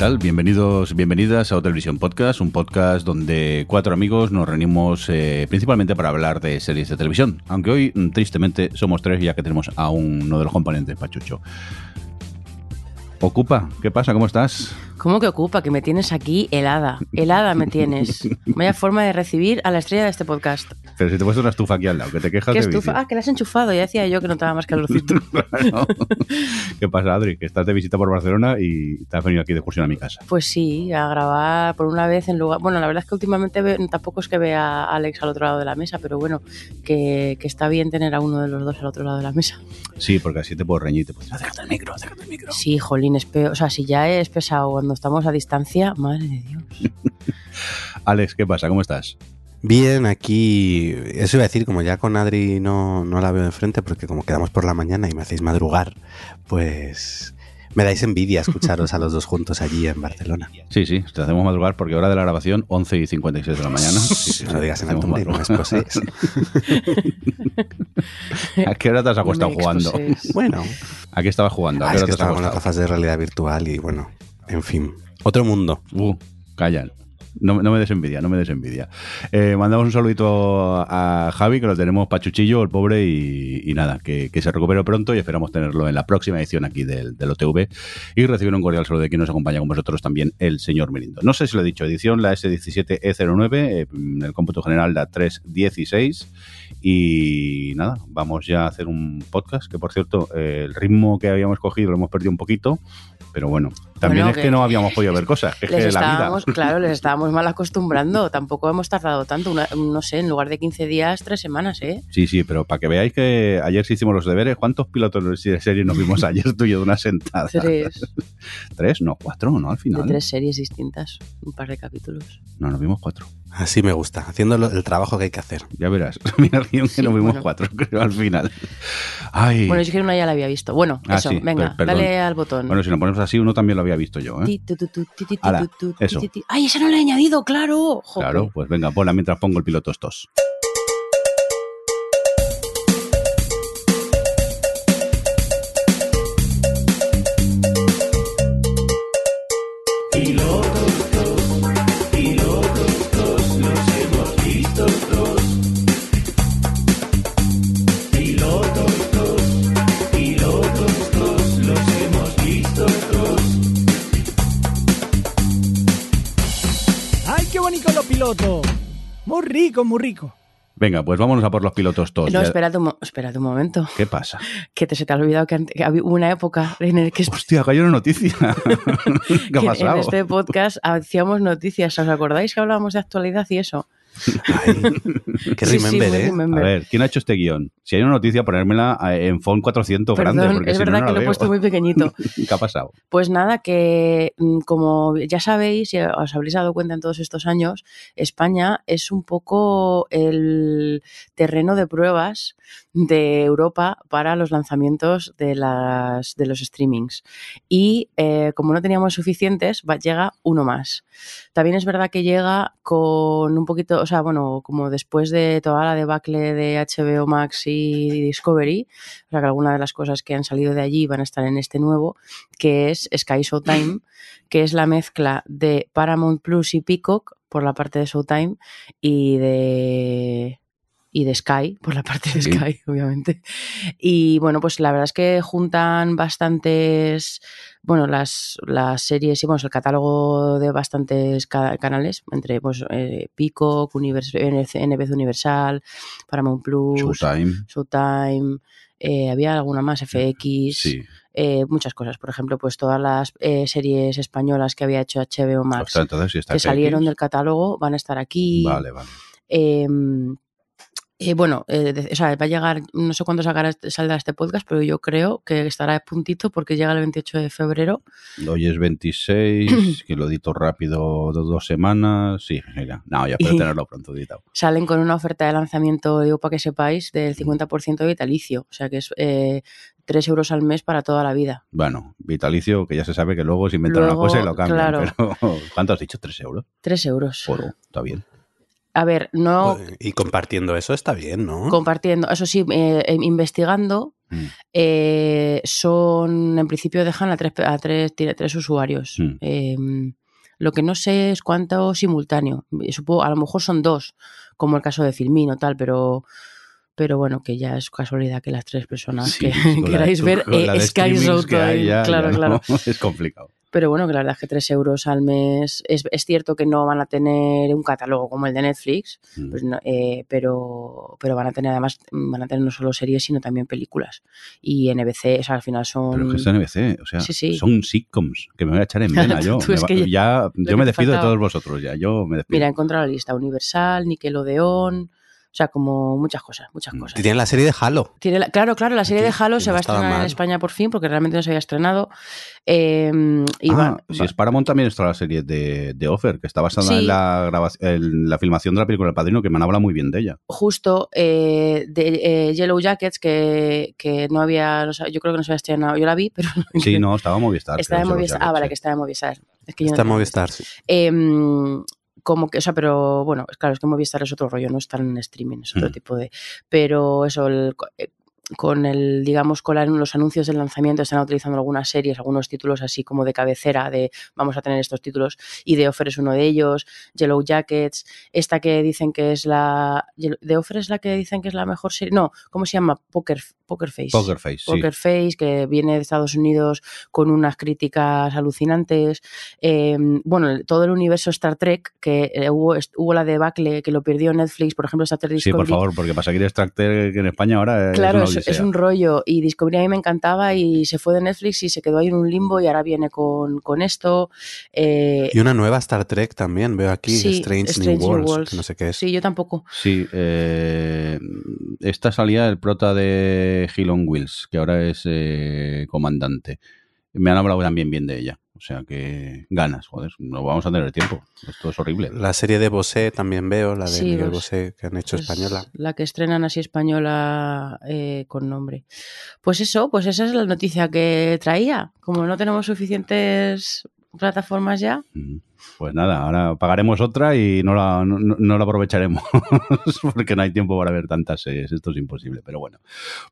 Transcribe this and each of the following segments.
Tal? Bienvenidos, bienvenidas a O Televisión Podcast, un podcast donde cuatro amigos nos reunimos eh, principalmente para hablar de series de televisión. Aunque hoy, mm, tristemente, somos tres ya que tenemos a uno de los componentes, Pachucho. Ocupa, ¿qué pasa? ¿Cómo estás? ¿Cómo que ocupa? Que me tienes aquí helada. Helada me tienes. Vaya forma de recibir a la estrella de este podcast. Pero si te puesto una estufa aquí al lado, que te quejas ¿Qué de estufa? Ah, que la has enchufado. Ya decía yo que no estaba más calorcito. Claro. ¿Qué pasa, Adri? Que estás de visita por Barcelona y te has venido aquí de excursión a mi casa. Pues sí, a grabar por una vez en lugar... Bueno, la verdad es que últimamente ve- tampoco es que vea a Alex al otro lado de la mesa, pero bueno, que, que está bien tener a uno de los dos al otro lado de la mesa. Sí, porque así te puedo reñir, te puedo decir, acércate al micro, acércate al micro. Sí, jolín, es peor. O sea, si ya es pesado cuando estamos a distancia, madre de Dios. Alex, ¿qué pasa? ¿Cómo estás? Bien, aquí, eso iba a decir, como ya con Adri no, no la veo enfrente, porque como quedamos por la mañana y me hacéis madrugar, pues me dais envidia escucharos a los dos juntos allí en Barcelona. Sí, sí, te hacemos madrugar porque hora de la grabación, 11 y 56 de la mañana. Sí, sí, No lo digas en alto, no exposéis. ¿A qué hora te has acostado jugando? Bueno, ¿A qué estabas jugando? ¿A ah, qué es hora que te has estaba con las gafas de realidad virtual y bueno, en fin, otro mundo. Uh, callan. No, no me des envidia, no me des envidia. Eh, mandamos un saludito a Javi, que lo tenemos pachuchillo, el pobre, y, nada, que, se recupere pronto y esperamos tenerlo en la próxima edición aquí del, OTV y recibir un cordial saludo de quien nos acompaña con vosotros también, el señor Merindo. No sé si lo he dicho, edición la S17E09, eh, en el cómputo general la 316 y nada, vamos ya a hacer un podcast, que por cierto, eh, el ritmo que habíamos cogido lo hemos perdido un poquito, pero bueno, también Bueno, es que, que no habíamos podido ver cosas, es Les que la vida... estábamos, claro, les estábamos mal acostumbrando. Tampoco hemos tardado tanto. Una- no sé, en lugar de 15 días, tres semanas, ¿eh? Sí, sí, pero para que veáis que ayer sí hicimos los deberes, ¿cuántos pilotos de serie nos vimos ayer tú y yo de una sentada? Tres. ¿Tres? No, cuatro, ¿no? Al De final. tres series distintas. Un par de capítulos. No, nos vimos cuatro. Así me gusta, haciendo lo- el trabajo que hay que hacer. Ya verás. Mira, bien que Sí, nos vimos bueno. cuatro, creo, al final. Ay. Bueno, yo que una ya la había visto. Bueno, Ah, eso, sí, venga, per- perdón. dale al botón. Bueno, si nos ponemos así, uno también lo había visto yo, ¿eh? Ala, eso. ¡Ay, esa no la he añadido! ¡Claro! Jope. Claro, pues venga, ponla mientras pongo el piloto estos. Rico, muy rico. Venga, pues vámonos a por los pilotos todos. No, espérate un, mo- espérate un momento. ¿Qué pasa? Que te, se te ha olvidado que, que había una época en la que, Hostia, cayó una noticia. ¿Qué ha en pasado? este podcast hacíamos noticias. ¿Os acordáis que hablábamos de actualidad y eso? Ay, qué Sí, remember, ¿eh? A ver, ¿quién ha hecho este guion? Si hay una noticia, ponérmela eh, en font 400 grande, Perdón, porque es si verdad no que lo he puesto muy pequeñito. ¿Qué ha pasado? Pues nada, que mm, como ya sabéis, y os habréis dado cuenta en todos estos años, España es un poco el terreno de pruebas de Europa para los lanzamientos de, las, de los streamings. Y eh, como no teníamos suficientes, va- llega uno más. También es verdad que llega con un poquito, sea, bueno, como después de toda la debacle de HBO Max y Discovery, o sea que algunas de las cosas que han salido de allí van a estar en este nuevo, que es Sky Showtime, que es la mezcla de Paramount Plus y Peacock por la parte de Showtime y de y de Sky, por la parte de Sí. Sky, obviamente. Y bueno, pues la verdad es que juntan bastantes, bueno, las, las series y bueno, el catálogo de bastantes ca- canales, entre pues eh, Peacock, Univers NBC Universal, Paramount Plus, Showtime. Showtime, eh, había alguna más, FX, Sí. eh, muchas cosas. Por ejemplo, pues todas las eh, series españolas que había hecho HBO Max entonces, si que FX. salieron del catálogo van a estar aquí. Vale, vale. Eh, bueno, eh, o sea, va a llegar, no sé cuándo sacará este- saldrá este podcast, pero yo creo que estará a puntito porque llega el 28 de febrero. Hoy es 26, que lo edito rápido dos, dos semanas. Sí, mira. No, ya Y- tenerlo pronto editado. Salen con una oferta de lanzamiento, digo para que sepáis, del Mm. 50% de vitalicio. O sea que es eh, 3 euros al mes para toda la vida. Bueno, vitalicio, que ya se sabe que luego se inventan una cosa y lo cambian. claro. Pero, ¿cuánto has dicho? ¿Tres euros? 3 euros. Foro, está bien. A ver, no Y compartiendo eso está bien, ¿no? compartiendo, eso sí, eh, eh, investigando, Mm. eh, son, en principio dejan a tres, a tres, tiene tres usuarios. Mm. Eh, lo que no sé es cuánto simultáneo. Eh, Supongo, a lo mejor son dos, como el caso de Filmin o tal, pero, pero bueno, que ya es casualidad que las tres personas Sí, que queráis ver eh, Sky Road claro, ya claro. no, es complicado. Pero bueno, que la verdad es que 3 euros al mes. Es, es cierto que no van a tener un catálogo como el de Netflix, Mm. pues no- eh, pero, pero van a tener además, van a tener no solo series, sino también películas. Y NBC, o sea, al final son. Pero es que es NBC, o sea, Sí, sí. son sitcoms que me voy a echar en vena yo. Me es va- que ya, yo me despido de todos vosotros ya, yo me despido. Mira, he encontrado la lista Universal, Nickelodeon, o sea, como muchas cosas, muchas Mm. cosas. Tienen la serie de Halo. Tiene la- claro, claro, la serie de Halo se no va a estaba estrenar en. España por fin, porque realmente no se había estrenado. Eh, y Ah, va- si va- es Paramount también está la serie de, de Offer, que está basada Sí. en, la grabación, en la filmación de la película El Padrino, que me han hablado muy bien de ella. justo eh, de eh, Yellow Jackets, que, que no había, no yo creo que no se había estrenado, yo la vi, pero Sí, no, estaba en Movistar. Está en Ah, vale, que está en Movistar. Es que yo no Está en Movistar, sí. Como que, o sea, pero bueno, es claro, es que Movistar es otro rollo, no está en streaming, es otro Mm. tipo de. Pero eso, el- eh, con el, digamos, con la- los anuncios del lanzamiento están utilizando algunas series, algunos títulos así como de cabecera, de vamos a tener estos títulos, y The Offer es uno de ellos, Yellow Jackets, esta que dicen que es la. The Offer es la que dicen que es la mejor serie. No, ¿cómo se llama? Poker, Poker Face. Poker Face, sí. Poker Face, que viene de Estados Unidos con unas críticas alucinantes. Eh, bueno, todo el universo Star Trek, que eh, hubo, hubo la debacle que lo perdió Netflix, por ejemplo, Star Trek Sí, por favor, porque para seguir Star Trek en España ahora Claro, es es, una es un rollo. Y Discovery a mí me encantaba y se fue de Netflix y se quedó ahí en un limbo y ahora viene con, con esto. Eh, Y una nueva Star Trek también, veo aquí, sí, Strange, Strange New Worlds, Worlds. que no sé qué es. Sí, yo tampoco. Sí, eh, esta salía el prota de Hill on Wheels, que ahora es eh, comandante. Me han hablado también bien de ella. O sea que ganas, joder, no vamos a tener tiempo. Esto es horrible. La serie de Bosé también veo, la de Sí, Miguel pues, Bosé, que han hecho Es española. La que estrenan así española eh, con nombre. Pues eso, pues esa es la noticia que traía. Como no tenemos suficientes plataformas ya, Mm. Pues nada, ahora pagaremos otra y no la, no, la aprovecharemos porque no hay tiempo para ver tantas series. Esto es imposible, pero bueno.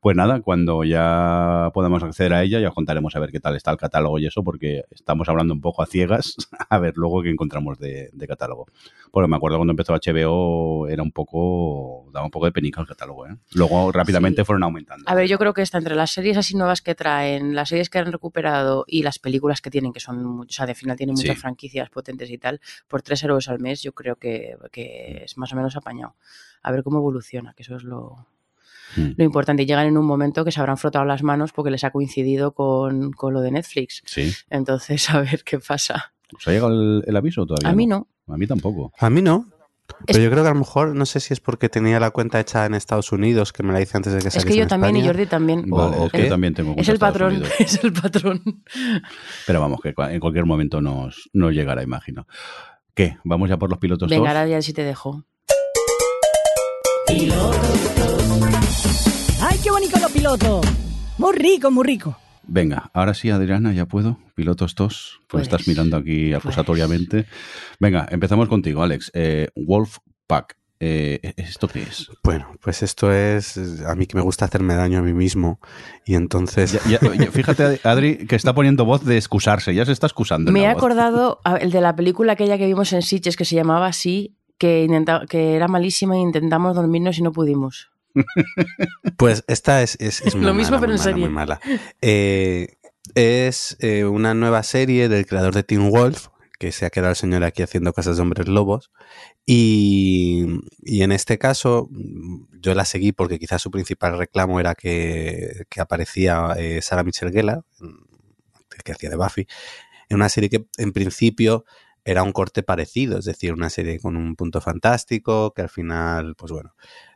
Pues nada, cuando ya podamos acceder a ella, ya os contaremos a ver qué tal está el catálogo y eso, porque estamos hablando un poco a ciegas, a ver luego qué encontramos de, de catálogo. Porque me acuerdo cuando empezó HBO, era un poco, daba un poco de penica el catálogo. ¿eh? Luego rápidamente Sí. fueron aumentando. A ver, yo creo que está entre las series así nuevas que traen, las series que han recuperado y las películas que tienen, que son, o sea, de final tienen muchas Sí. franquicias potentes y tal, por 3 euros al mes yo creo que, que es más o menos apañado. A ver cómo evoluciona, que eso es lo, Mm. lo importante. Y llegan en un momento que se habrán frotado las manos porque les ha coincidido con, con lo de Netflix. Sí. Entonces, a ver qué pasa. ¿Os ha llegado el, el aviso todavía? A mí no. A mí tampoco. A mí no. Es- Pero yo creo que a lo mejor, no sé si es porque tenía la cuenta hecha en Estados Unidos, que me la hice antes de que Es saliese que yo también y. Jordi también. Vale, ¿o es que qué? yo también tengo Es cuenta el Estados patrón, Unidos. es el patrón. Pero vamos, que en cualquier momento nos, nos llegará, imagino. ¿Qué? ¿Vamos ya por los pilotos Venga, ahora ya sí te dejo. ¡Ay, qué bonito los pilotos! Muy rico, muy rico. Venga, ahora sí, Adriana, ya puedo. Pilotos dos. Pues, Pues, estás mirando aquí acusatoriamente. Venga, empezamos contigo, Alex. Eh, Wolfpack. Eh, ¿Esto qué es? Bueno, pues esto es a mí que me gusta hacerme daño a mí mismo y entonces Ya- ya- ya- fíjate, Adri, que está poniendo voz de excusarse. Ya se está excusando. Me he voz. acordado el de la película aquella que vimos en Sitges que se llamaba así, que, intenta- que era malísima e intentamos dormirnos y no pudimos. Pues esta es, es, es muy Lo mismo, mala, pero muy en mala, serie. muy mala. Eh, es eh, una nueva serie del creador de Teen Wolf, que se ha quedado el señor aquí haciendo cosas de hombres lobos. Y, y en este caso, mm, yo la seguí porque quizás su principal reclamo era que, que aparecía eh, Sarah Michelle Gellar, mm, que hacía de Buffy, en una serie que en principio era un corte parecido, es decir, una serie con un punto fantástico, que al final, pues bueno,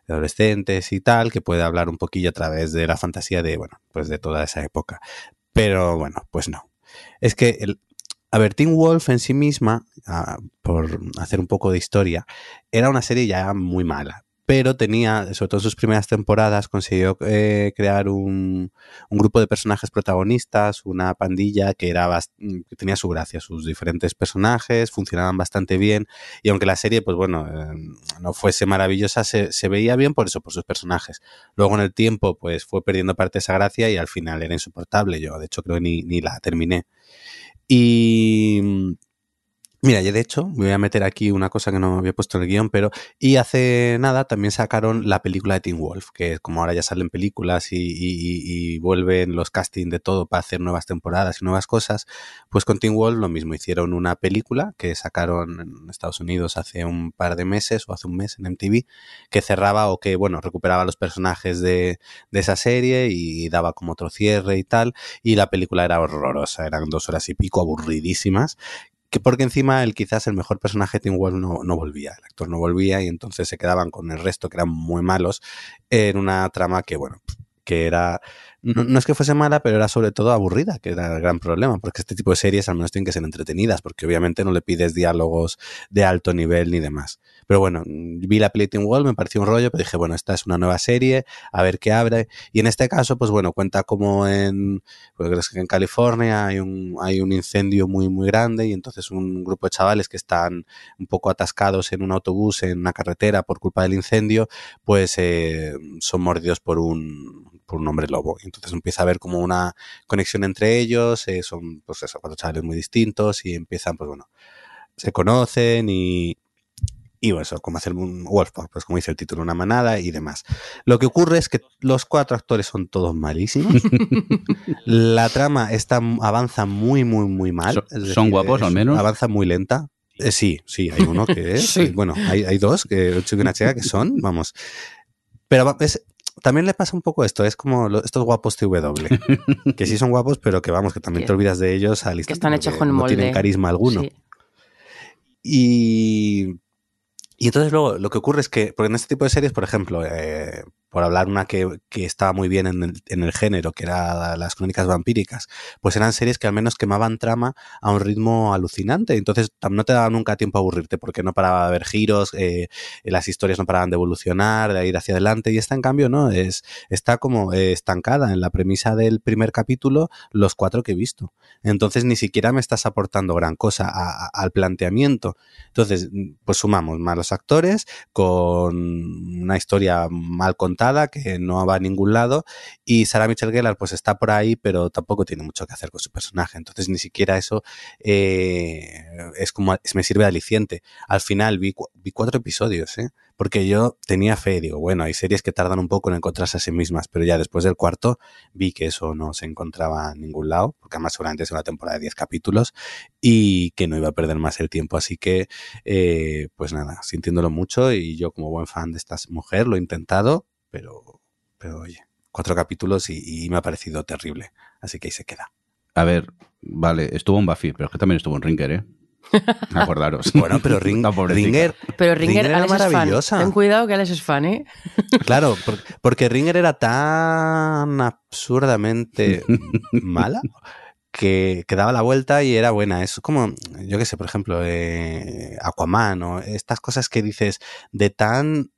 de adolescentes y tal, que puede hablar un poquillo a través de la fantasía de, bueno, pues de toda esa época. Pero bueno, pues no. Es que el, a ver, Teen Wolf en sí misma, ah, por hacer un poco de historia, era una serie ya muy mala. Pero tenía, sobre todo en sus primeras temporadas, consiguió eh, crear un, grupo de personajes protagonistas, una pandilla que, era tenía su gracia, sus diferentes personajes, funcionaban bastante bien. Y aunque la serie, pues bueno, eh, no fuese maravillosa, se, veía bien por eso, por sus personajes. Luego en el tiempo, pues fue perdiendo parte de esa gracia y al final era insoportable. Yo, de hecho, creo que ni, ni la terminé. Y mira, yo de hecho me voy a meter aquí una cosa que no había puesto en el guion, pero y hace nada también sacaron la película de Teen Wolf, que como ahora ya salen películas y, y- vuelven los castings de todo para hacer nuevas temporadas y nuevas cosas, pues con Teen Wolf lo mismo, hicieron una película que sacaron en Estados Unidos hace un par de meses o hace un mes en MTV, que cerraba o que, bueno, recuperaba los personajes de, de esa serie y daba como otro cierre y tal y la película era horrorosa, eran dos horas y pico aburridísimas, que porque encima el quizás el mejor personaje de Teen Wolf no, no volvía, el actor no volvía y entonces se quedaban con el resto que eran muy malos en una trama que bueno, que era no, no es que fuese mala, pero era sobre todo aburrida, que era el gran problema, porque este tipo de series al menos tienen que ser entretenidas, porque obviamente no le pides diálogos de alto nivel ni demás. Pero bueno, vi la peli Teen Wolf, me pareció un rollo, pero dije, bueno, esta es una nueva serie, a ver qué abre. Y en este caso, pues bueno, cuenta como en, pues en California hay un, hay un incendio muy, muy grande y entonces un grupo de chavales que están un poco atascados en un autobús, en una carretera por culpa del incendio, pues eh, son mordidos por un, por un hombre lobo. Y entonces empieza a haber como una conexión entre ellos, eh, son pues eso, cuatro chavales muy distintos y empiezan, pues bueno, se conocen y, y bueno, eso, como hacer un Wolfpack, pues como dice el título, una manada y demás. Lo que ocurre es que los cuatro actores son todos malísimos. La trama está, avanza muy, muy, muy mal. ¿Son- Es decir, son guapos, es- al menos? Avanza muy lenta. Eh, sí, sí, hay uno que es. Sí. Bueno, hay, hay dos, que un chico y una chica que son, vamos. Pero es- también le pasa un poco esto, es como lo- estos guapos TW, que sí son guapos, pero que vamos, que también Que- te olvidas de ellos al instante. están hechos con No molde. tienen carisma alguno. Sí. Y, y entonces luego lo que ocurre es que, porque en este tipo de series, por ejemplo, eh, por hablar una que, que estaba muy bien en el, en el género, que era las crónicas vampíricas, pues eran series que al menos quemaban trama a un ritmo alucinante. Entonces no te daba nunca tiempo a aburrirte porque no paraba de haber giros, eh, las historias no paraban de evolucionar, de ir hacia adelante. Y esta, en cambio, no, es, está como eh, estancada en la premisa del primer capítulo, los cuatro que he visto. Entonces ni siquiera me estás aportando gran cosa al planteamiento. Entonces, pues sumamos malos actores con una historia mal contada que no va a ningún lado y Sarah Michelle Gellar pues está por ahí pero tampoco tiene mucho que hacer con su personaje. Entonces ni siquiera eso eh, es como me sirve de aliciente. Al final vi, vi cuatro episodios, ¿eh? porque yo tenía fe, digo, bueno, hay series que tardan un poco en encontrarse a sí mismas, pero ya después del cuarto vi que eso no se encontraba en ningún lado, porque además seguramente es una temporada de 10 capítulos y que no iba a perder más el tiempo. Así que, eh, pues nada, sintiéndolo mucho y yo como buen fan de esta mujer lo he intentado, pero, pero oye, cuatro capítulos y, y me ha parecido terrible. Así que ahí se queda. A ver, vale, estuvo en Buffy, pero es que también estuvo en Ringer, ¿eh? Acordaros. Bueno, pero Ring-. Ringer, Pero Ringer, Ringer era Alex es fan. maravillosa. Ten cuidado que Alex es fan, ¿eh? claro, por- porque Ringer era tan absurdamente mala que, que daba la vuelta y era buena. Es como, yo qué sé, por ejemplo, eh, Aquaman o estas cosas que dices de tan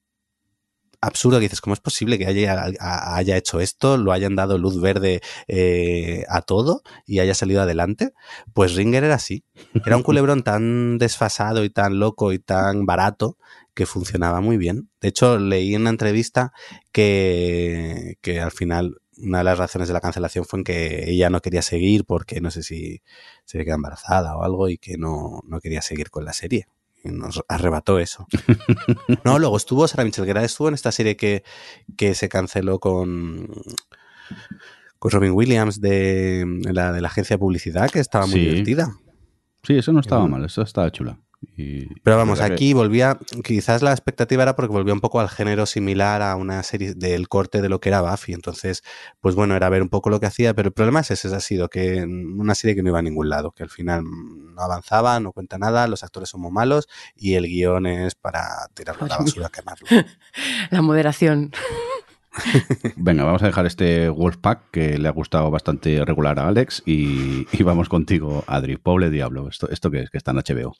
absurdo que dices, ¿cómo es posible que haya, haya hecho esto, lo hayan dado luz verde eh, a todo y haya salido adelante? Pues Ringer era así. Era un culebrón tan desfasado y tan loco y tan barato que funcionaba muy bien. De hecho, leí en una entrevista que, que al final una de las razones de la cancelación fue en que ella no quería seguir porque no sé si se quedó embarazada o algo y que no, no quería seguir con la serie. Nos arrebató eso. No, luego estuvo Sarah Michelle Gellar, estuvo en esta serie que, que se canceló con, con Robin Williams de la, de la agencia de publicidad, que estaba muy Sí. divertida. Sí, eso no estaba mal, eso estaba chula. Y- Pero vamos, que- aquí volvía, quizás la expectativa era porque volvía un poco al género similar a una serie del corte de lo que era Buffy. Entonces, pues bueno, era ver un poco lo que hacía, pero el problema es ese, ha sido que una serie que no iba a ningún lado, que al final no avanzaba, no cuenta nada, los actores son muy malos y el guion es para tirarlo a la basura, quemarlo. La moderación. Venga, vamos a dejar este Wolfpack que le ha gustado bastante regular a Alex y, y vamos contigo, Adri. Pobre Diablo, ¿esto, esto qué es? Que está en HBO.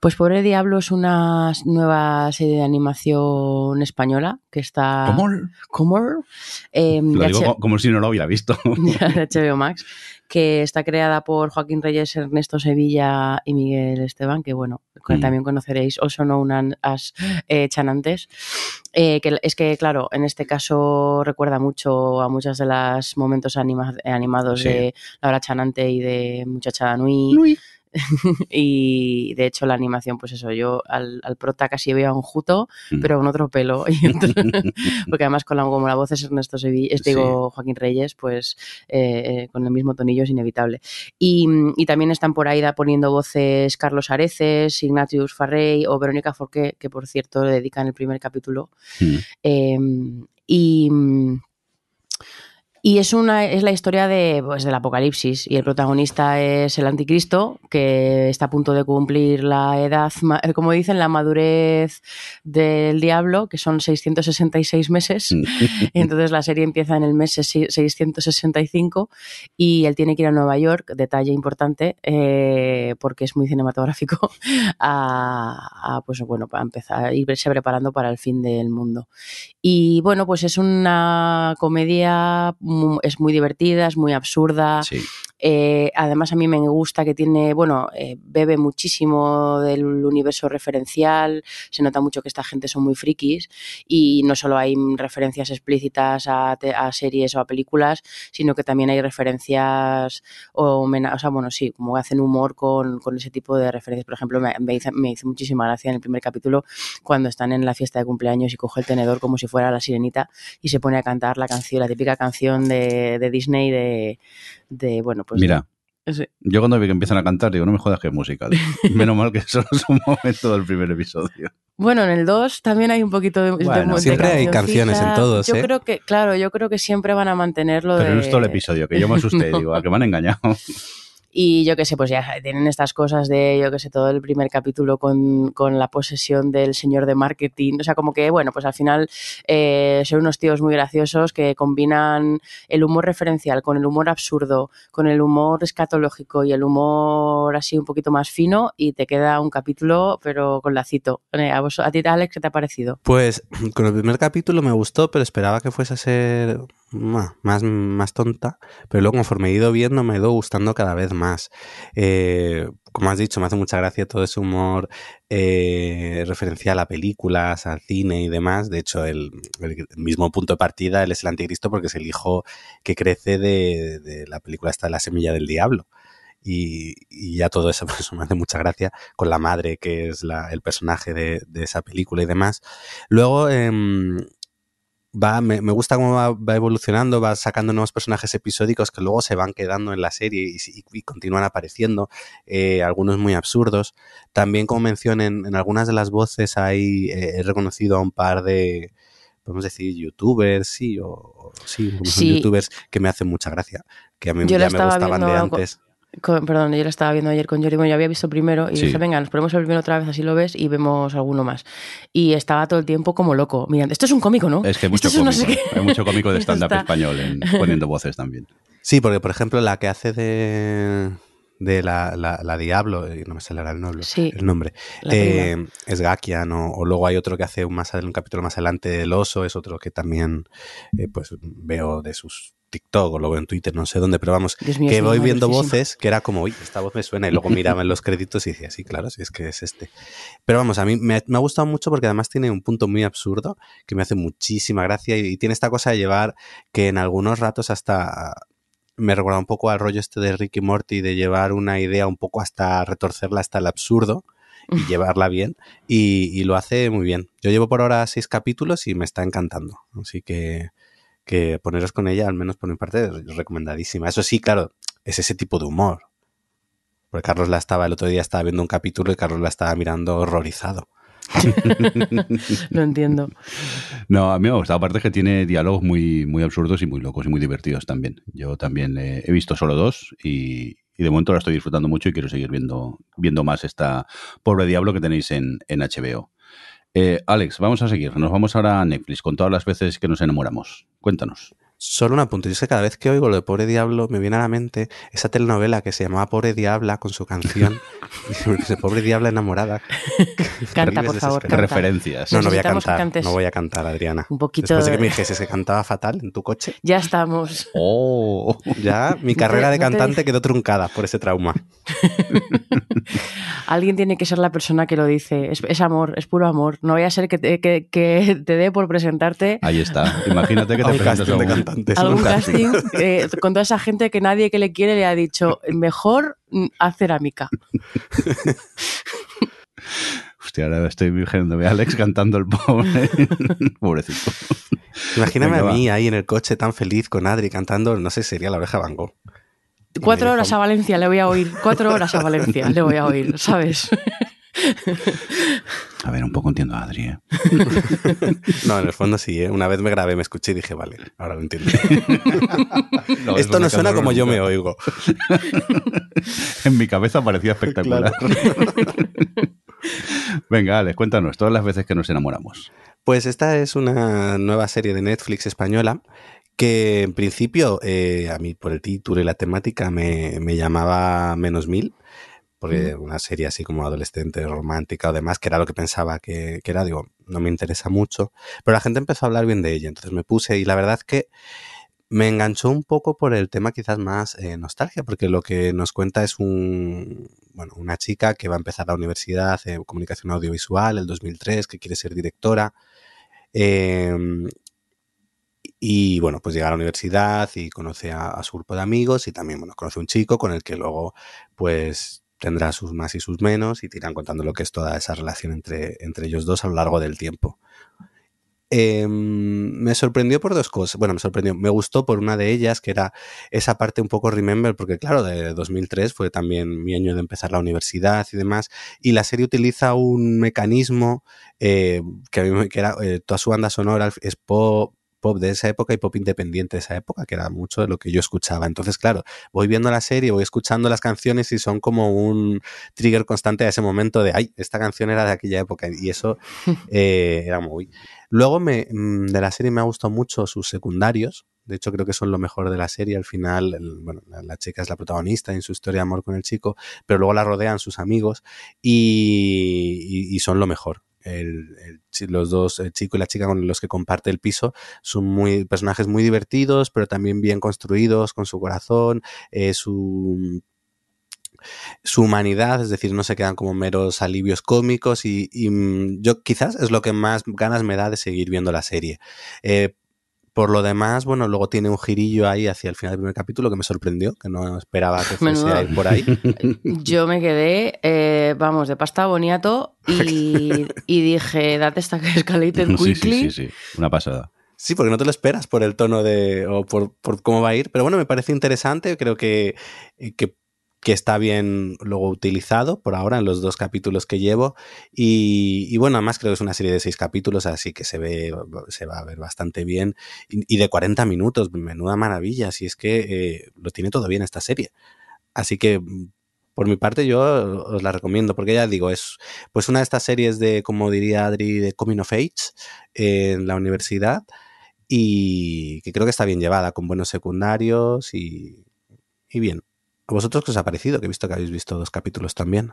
Pues Pobre Diablo es una nueva serie de animación española que está... ¿Cómo? ¿Cómo? Eh, Lo digo H- como si no lo hubiera visto. de HBO Max, que está creada por Joaquín Reyes, Ernesto Sevilla y Miguel Esteban, que bueno, Mm. también conoceréis, also known as eh, Chanantes. Eh, que es que, claro, en este caso recuerda mucho a muchos de los momentos anima- animados Sí. de Laura Chanante y de Muchacha Nui. y de hecho la animación, pues eso, yo al, al prota casi veo a un juto, Mm. pero con otro pelo. y otro- porque además con la, como la voz es Ernesto Sevilla, es, Sí. digo Joaquín Reyes, pues eh, eh, con el mismo tonillo es inevitable. Y, y también están por ahí da- poniendo voces Carlos Areces, Ignatius Farrey o Verónica Forqué, que por cierto le dedican el primer capítulo. Mm. Eh, y, y es, una, es la historia de, pues, del apocalipsis y el protagonista es el anticristo que está a punto de cumplir la edad, eh, como dicen, la madurez del diablo, que son 666 meses. Mm. Y entonces la serie empieza en el mes sesi- 665 y él tiene que ir a Nueva York, detalle importante, eh, porque es muy cinematográfico, a, a, pues bueno, para empezar a irse preparando para el fin del mundo. Y bueno, pues es una comedia, es muy divertida, es muy absurda. Sí. Eh, además, a mí me gusta que tiene, bueno, eh, bebe muchísimo del universo referencial. Se nota mucho que esta gente son muy frikis y no solo hay referencias explícitas a, a series o a películas, sino que también hay referencias o, o sea, bueno, sí, como hacen humor con, con ese tipo de referencias. Por ejemplo, me, hizo, me hizo muchísima gracia en el primer capítulo cuando están en la fiesta de cumpleaños y coge el tenedor como si fuera la sirenita y se pone a cantar la canción, la típica canción de, Disney de, bueno, pues... Mira, Sí. yo cuando vi que empiezan a cantar, digo, no me jodas que es musical. Menos mal que solo es un momento del primer episodio. Bueno, en el 2 también hay un poquito de, Bueno, de siempre hay canciones en todos, Yo ¿eh? creo que, claro, yo creo que siempre van a mantenerlo Pero de... no es todo el episodio, que yo me asusté, No. digo, a que me han engañado. Y yo qué sé, pues ya tienen estas cosas de, yo qué sé, todo el primer capítulo con, con la posesión del señor de marketing. O sea, como que, bueno, pues al final eh, son unos tíos muy graciosos que combinan el humor referencial con el humor absurdo, con el humor escatológico y el humor así un poquito más fino y te queda un capítulo, pero con lacito. Eh, ¿A, vos, a ti, Alex, qué te ha parecido? Pues con el primer capítulo me gustó, pero esperaba que fuese a ser más, más tonta. Pero luego, conforme he ido viendo, me ha ido gustando cada vez más. Eh, como has dicho, me hace mucha gracia todo ese humor eh, referencial a películas, al cine y demás. De hecho, el, mismo punto de partida, él es el anticristo porque es el hijo que crece de, la película esta la semilla del diablo. Y, ya todo eso pues, me hace mucha gracia con la madre que es la, el personaje de, de, esa película y demás. Luego eh, va, me, me, gusta cómo va, va, evolucionando, va sacando nuevos personajes episódicos que luego se van quedando en la serie y, y, y continúan apareciendo, eh, algunos muy absurdos. También como mencionen en algunas de las voces hay, eh, he reconocido a un par de podemos decir youtubers, sí, o, o sí, como sí. Son youtubers que me hacen mucha gracia, que a mí Yo ya me gustaban de antes. Con, perdón, yo lo estaba viendo ayer con Yori, bueno, yo había visto primero y sí. dije, venga, nos ponemos el primero otra vez, así lo ves, y vemos alguno más. Y estaba todo el tiempo como loco. Mirando, esto es un cómico, ¿no? Es que hay mucho esto cómico, es no sé hay mucho cómico de stand-up español en, poniendo voces también. Sí, porque por ejemplo la que hace de de la, la, la, Diablo, no me sale el nombre, sí, el nombre eh, es Gakian o, o, luego hay otro que hace un, más, un capítulo más adelante el oso, es otro que también eh, pues veo de sus TikTok o lo veo en Twitter, no sé dónde, pero vamos, mío, que voy viendo voces que era como, uy, esta voz me suena y luego miraba en los créditos y decía, sí, claro, sí, es que es este. Pero vamos, a mí me, me, ha gustado mucho porque además tiene un punto muy absurdo que me hace muchísima gracia y, y tiene esta cosa de llevar que en algunos ratos hasta me recuerda un poco al rollo este de Ricky Morty de llevar una idea un poco hasta retorcerla hasta el absurdo y llevarla bien y, y, lo hace muy bien. Yo llevo por ahora seis capítulos y me está encantando, así que, que poneros con ella, al menos por mi parte, es recomendadísima. Eso sí, claro, es ese tipo de humor. Porque Carlos la estaba, el otro día estaba viendo un capítulo y Carlos la estaba mirando horrorizado. Lo entiendo. No, a mí me ha gustado. Aparte que tiene diálogos muy, muy absurdos y muy locos y muy divertidos también. Yo también eh, he visto solo dos y, y de momento la estoy disfrutando mucho y quiero seguir viendo, viendo más esta pobre diablo que tenéis en, en HBO. Eh, Alex, vamos a seguir. Nos vamos ahora a Netflix con todas las veces que nos enamoramos. Cuéntanos. Solo un apunte. Yo sé que cada vez que oigo lo de Pobre Diablo me viene a la mente esa telenovela que se llamaba Pobre Diabla con su canción. Dice, Pobre Diabla enamorada. Canta, por favor, canta. referencias. No, no voy a cantar. No voy a cantar, Adriana. Un poquito Después de que me dijese que cantaba fatal en tu coche, Ya estamos. Oh. ya mi carrera de no te cantante quedó truncada por ese trauma. Alguien tiene que ser la persona que lo dice. Es, es amor, es puro amor. No vaya a ser que te, que- que te dé por presentarte Ahí está. Imagínate que te presentas de un- cantantes. algún un casting. casting eh, con toda esa gente que nadie que le quiere le ha dicho mejor haz cerámica. Hostia, ahora estoy imaginándome a Alex cantando el pobre. Pobrecito. Imagíname Venga, a va. mí ahí en el coche tan feliz con Adri cantando, no sé, sería la oreja Van Gogh. Cuatro horas a Valencia le voy a oír. Cuatro horas a Valencia le voy a oír, ¿sabes? A ver, un poco entiendo a Adri. ¿eh? No, en el fondo sí, ¿eh? una vez me grabé, me escuché y dije, vale, ahora lo entiendo. No, Esto no suena como yo me oigo. En mi cabeza parecía espectacular. Venga, Alex, cuéntanos todas las veces que nos enamoramos. Pues esta es una nueva serie de Netflix española que en principio, eh, a mí por el título y la temática me, me llamaba menos mil, porque una serie así como adolescente, romántica o demás, que era lo que pensaba que, que era, digo, no me interesa mucho, pero la gente empezó a hablar bien de ella, entonces me puse y la verdad es que me enganchó un poco por el tema quizás más eh, nostalgia, porque lo que nos cuenta es un, bueno, una chica que va a empezar la universidad de comunicación audiovisual el 2003, que quiere ser directora. eh, y bueno, pues llega a la universidad y conoce a, a su grupo de amigos y también, bueno, conoce a un chico con el que luego, pues, tendrá sus más y sus menos y te irán contando lo que es toda esa relación entre, entre ellos dos a lo largo del tiempo. Eh, me sorprendió por dos cosas. Bueno, me sorprendió. Me gustó por una de ellas, que era esa parte un poco remember, porque claro, de 2003 fue también mi año de empezar la universidad y demás. Y la serie utiliza un mecanismo eh, que a mí me que era, eh, toda su banda sonora es pop, pop de esa época y pop independiente de esa época, que era mucho de lo que yo escuchaba. Entonces, claro, voy viendo la serie, voy escuchando las canciones y son como un trigger constante a ese momento de, ay, esta canción era de aquella época. Y eso eh, era muy... Luego me, mm, de la serie me ha gustado mucho sus secundarios. De hecho, creo que son lo mejor de la serie. Al final, el- bueno, la, la chica es la protagonista en su historia de amor con el chico, pero luego la rodean sus amigos y, y- y son lo mejor. El- los dos, el chico y la chica con los que comparte el piso, son muy personajes muy divertidos, pero también bien construidos, con su corazón, eh, su su humanidad, es decir, no se quedan como meros alivios cómicos y, y, mm, yo quizás es lo que más ganas me da de seguir viendo la serie. Eh, por lo demás, bueno, luego tiene un girillo ahí hacia el final del primer capítulo que me sorprendió, que no esperaba que fuese a ir por ahí. Yo me quedé, eh, vamos, de pasta boniato y, y dije, date esta escalated Sí, quickly. sí, sí, sí. Una pasada. Sí, porque no te lo esperas por el tono de. o por, por cómo va a ir. Pero bueno, me parece interesante. Creo que, que, que está bien luego utilizado por ahora en los dos capítulos que llevo. Y, bueno, además creo que es una serie de seis capítulos, así que se ve, se va a ver bastante bien. Y, y de 40 minutos, menuda maravilla. Si es que eh, lo tiene todo bien esta serie. Así que. Por mi parte, yo os la recomiendo, porque ya digo, es pues una de estas series de, como diría Adri, de Coming of Age en la universidad, y que creo que está bien llevada, con buenos secundarios y, y bien. ¿A vosotros qué os ha parecido? Que he visto que habéis visto dos capítulos también.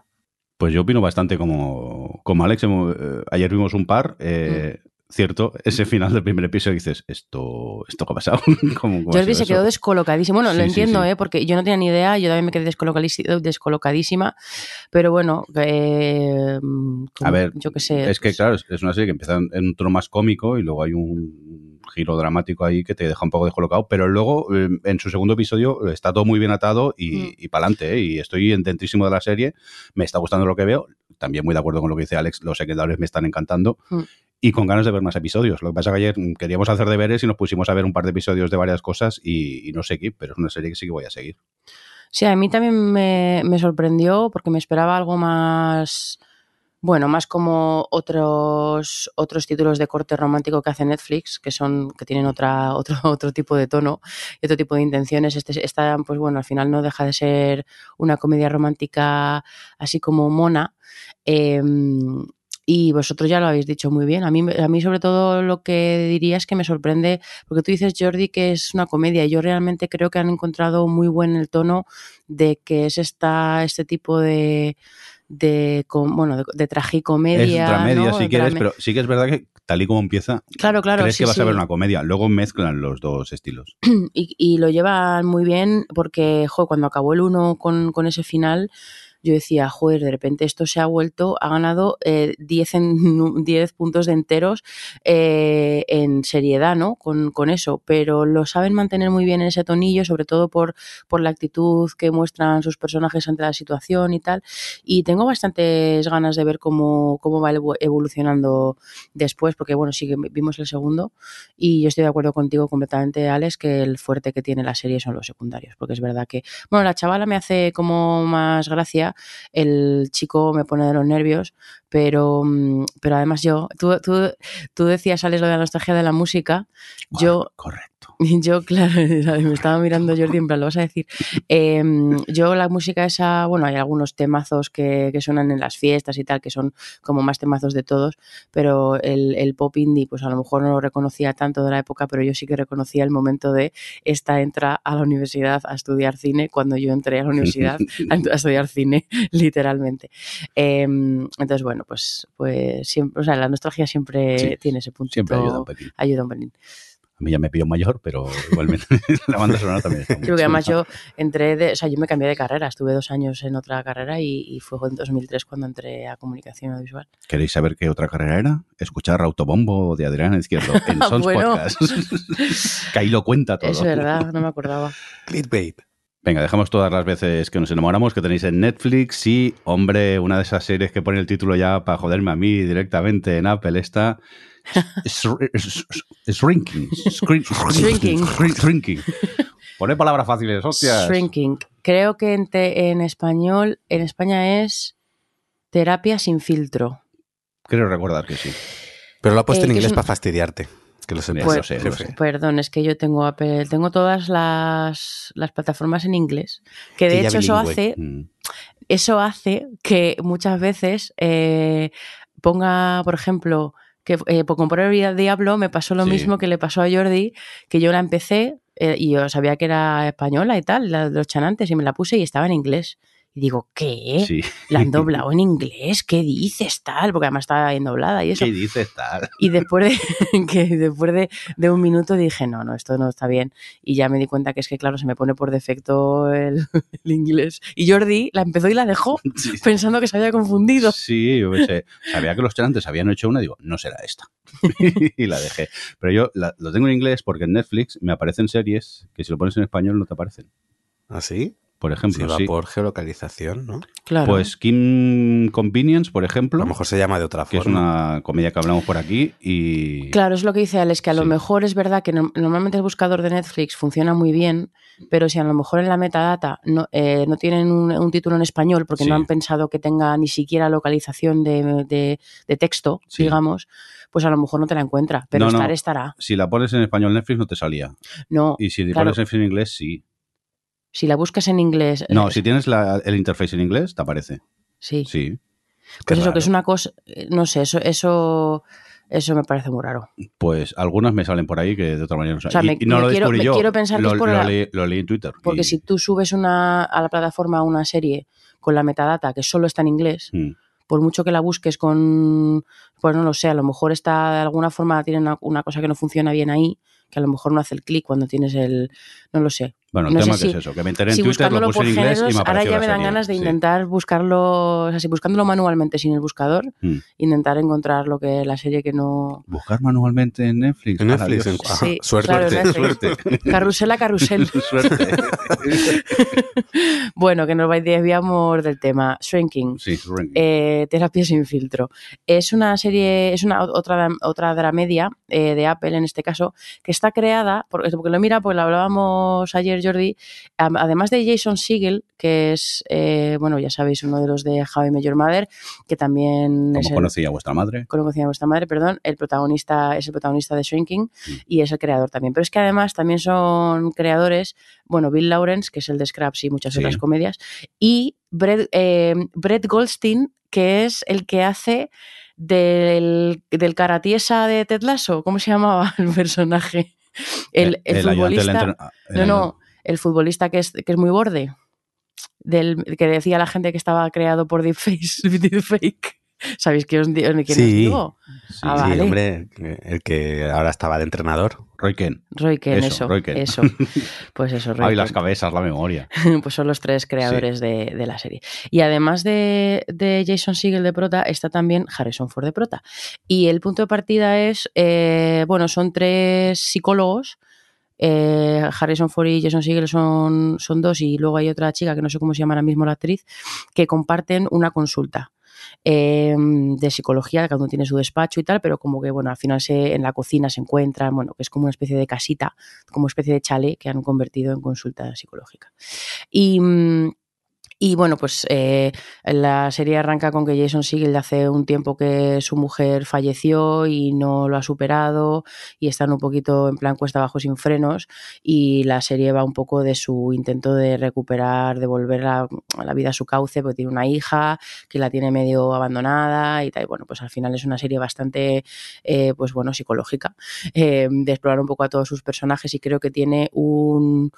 Pues yo opino bastante como, como Alex. Eh, ayer vimos un par. eh, Cierto, ese final del primer episodio dices, ¿esto, esto qué ha pasado? ¿Cómo- cómo Jordi se quedó descolocadísimo. Bueno, Sí, lo entiendo, sí. ¿eh? porque yo no tenía ni idea, yo también me quedé descolocadísima. descolocadísima pero bueno, eh, como- A ver, yo qué sé. Es que, claro, es- una serie que empieza en en un tono más cómico y luego hay un giro dramático ahí que te deja un poco descolocado, pero luego eh, en su segundo episodio está todo muy bien atado y, Mm. y para adelante, y estoy dentrísimo de la serie, me está gustando lo que veo, también muy de acuerdo con lo que dice Alex, los secundarios me están encantando Mm. y con ganas de ver más episodios. Lo que pasa es que ayer mm, queríamos hacer deberes y nos pusimos a ver un par de episodios de varias cosas y, y no seguí, pero es una serie que sí que voy a seguir. Sí, a mí también me, me sorprendió porque me esperaba algo más, bueno, más como otros otros títulos de corte romántico que hace Netflix, que son que tienen otra otro otro tipo de tono y otro tipo de intenciones. Este esta pues bueno, al final no deja de ser una comedia romántica así como mona. Eh, y vosotros ya lo habéis dicho muy bien. A mí, a mí, sobre todo, lo que diría es que me sorprende, porque tú dices, Jordi, que es una comedia. Yo realmente creo que han encontrado muy buen el tono de que es esta, este tipo de, de con- bueno de, de tragicomedia. es ¿no? si quieres, Drame- pero sí que es verdad que tal y como empieza, Claro, claro. crees sí, que vas sí. a ver una comedia. Luego mezclan los dos estilos. y, y lo llevan muy bien porque, jo, cuando acabó el 1 con, con ese final, yo decía, joder, de repente esto se ha vuelto, ha ganado eh, 10, en, 10 puntos enteros eh, en seriedad, ¿no? Con, con eso, pero lo saben mantener muy bien en ese tonillo, sobre todo por, por la actitud que muestran sus personajes ante la situación y tal. Y tengo bastantes ganas de ver cómo, cómo va evo- evolucionando después, porque bueno, sí que vimos el segundo y yo estoy de acuerdo contigo completamente, Alex, que el fuerte que tiene la serie son los secundarios, porque es verdad que, bueno, la chavala me hace como más gracia, el chico me pone de los nervios, pero, mm, pero además yo, tú, tú, tú decías, Alex, lo de la nostalgia de la música, yo, Correcto. yo, claro, me estaba mirando Jordi en plan, lo vas a decir. Eh, yo la música esa, bueno, hay algunos temazos que, que suenan en las fiestas y tal, que son como más temazos de todos, pero el, el pop indie, pues a lo mejor no lo reconocía tanto de la época, pero yo sí que reconocía el momento de esta entra a la universidad a estudiar cine, cuando yo entré a la universidad a, estudiar cine, literalmente. Eh, entonces, bueno, pues, pues siempre, o sea, la nostalgia siempre Sí, tiene ese punto. Siempre ayuda un pelín. Ayuda un pelín. A mí ya me pillo mayor, pero igualmente la banda sonora también está muy Sí, porque además yo entré de, o sea, yo me cambié de carrera, estuve dos años en otra carrera y, y fue en 2003 cuando entré a comunicación audiovisual. ¿Queréis saber qué otra carrera era? Escuchar Autobombo de Adrián Izquierdo en Sons Bueno. Podcast. que ahí lo cuenta todo. Es verdad, no me acordaba. Clickbait. Venga, dejamos todas las veces que nos enamoramos que tenéis en Netflix y, hombre, una de esas series que pone el título ya para joderme a mí directamente en Apple está Shrinking. Shrinking. Shrin- Shrinking. Pone palabras fáciles, hostias. Shrinking. Creo que en, te- en español, en España es terapia sin filtro. Creo recordar que sí. Pero lo ha puesto Eh, en que inglés un- para fastidiarte. Que lo. Pues- Pues, lo sé, lo sé. Perdón, es que yo tengo Apple, tengo todas las, las plataformas en inglés. Que de Ella hecho eso hace, Mm. eso hace que muchas veces eh, ponga, por ejemplo, que eh, por comprar el Diablo me pasó lo Sí. mismo que le pasó a Jordi, que yo la empecé eh, y yo sabía que era española y tal, la de los chanantes, y me la puse y estaba en inglés. Y digo, ¿qué? Sí. ¿La han doblado en inglés? ¿Qué dices tal? Porque además estaba bien doblada y eso. ¿Qué dices tal? Y después de, que después de, de un minuto dije, no, no, esto no está bien. Y ya me di cuenta que es que, claro, se me pone por defecto el, el inglés. Y Jordi la empezó y la dejó Sí. pensando que se había confundido. Sí, yo pensé, sabía que los chanantes habían hecho una, digo, no será esta. y la dejé. Pero yo la- lo tengo en inglés porque en Netflix me aparecen series que si lo pones en español no te aparecen. ¿Así? Por Si ejemplo, va sí. por geolocalización, ¿no? Claro. Pues Kim Convenience, por A ejemplo, lo mejor se llama de otra que es forma. una comedia que hablamos por aquí y... Claro, es lo que dice Alex, que a lo mejor es verdad que no- normalmente el buscador de Netflix funciona muy bien, pero si a lo mejor en la metadata no, eh, no tienen un, un título en español porque Sí. no han pensado que tenga ni siquiera localización de, de- de texto, Sí. digamos, pues a lo mejor no te la encuentra, pero No, no. estar estará. Si la pones en español Netflix no te salía. No, Y si Claro. pones en inglés, sí. Si la buscas en inglés, No, eh, si tienes la- el interface en inglés, te aparece. sí. Sí. Pues Qué eso, que es una cosa, eh, no sé, eso, eso, eso me parece muy raro. Pues algunas me salen por ahí que de otra manera no sea, salen. me- y, no me lo quiero- descubrí yo. quiero pensar que lo, es por lo la- leí, lo leí en Twitter. Porque y- si tú subes una, a la plataforma una serie con la metadata que solo está en inglés, Mm. por mucho que la busques con, pues no lo sé, a lo mejor está de alguna forma, tiene una, una cosa que no funciona bien ahí, que a lo mejor no hace el clic cuando tienes el, no lo sé. Bueno, el no sé tema si- que es eso, que me enteré en Si Twitter, lo puse por en inglés y géneros, me ahora ya me dan serie. ganas de Sí. intentar buscarlo, o sea, si buscándolo manualmente sin el buscador, Mm. intentar encontrar lo que la serie que no... Buscar manualmente en Netflix. En Netflix, en- Sí, suerte. claro, en. Suerte. Carrusel a carrusel. Suerte. bueno, que nos desviamos del tema. Shrinking. Sí, Ring. Eh, terapia sin filtro. Es una serie, es una otra, otra dramedia eh, de Apple en este caso, que está creada, por- porque lo mira, pues lo hablábamos ayer Jordi, además de Jason Segel, que es, eh, bueno, ya sabéis, uno de los de How I Met Your Mother, que también es ¿Cómo el- conocía a vuestra madre? conocía a vuestra madre, perdón, el protagonista es el protagonista de Shrinking y es el creador también. Pero es que además también son creadores, bueno, Bill Lawrence, que es el de Scraps y muchas Sí. otras comedias, y Brett, eh, Brett Goldstein, que es el que hace del, del karatiesa de Ted Lasso, ¿cómo se llamaba el personaje? El, el ayudante del futbolista. entrenador- No, no, el futbolista que es, que es muy borde. Del, que decía la gente que estaba creado por Deepface, Deepfake. ¿Sabéis quién os, di- quién os Sí. digo? Sí, Ah, Sí, hombre, el que ahora estaba de entrenador. Roy Ken. Roy Ken, Eso, eso. Roy. Eso. Pues eso, Roy Ay, las cabezas, la memoria. Pues son los tres creadores de, de la serie. Y además de, de Jason Segel de prota, está también Harrison Ford de prota. Y el punto de partida es, eh, bueno, son tres psicólogos. Eh, Harrison Ford y Jason Segel son, son dos y luego hay otra chica que no sé cómo se llama ahora mismo la actriz, que comparten una consulta. eh, de psicología, cada uno tiene su despacho y tal, pero como que bueno, al final se, en la cocina se encuentran, bueno, que es como una especie de casita, como especie de chalet que han convertido en consulta psicológica. Y, mm, y bueno, pues eh, la serie arranca con que Jason Segel hace un tiempo que su mujer falleció y no lo ha superado y están un poquito en plan cuesta abajo sin frenos y la serie va un poco de su intento de recuperar, de volver a, la vida a su cauce, porque tiene una hija que la tiene medio abandonada y tal. Y bueno, pues al final es una serie bastante, eh, pues bueno, psicológica, eh, de explorar un poco a todos sus personajes y creo que tiene un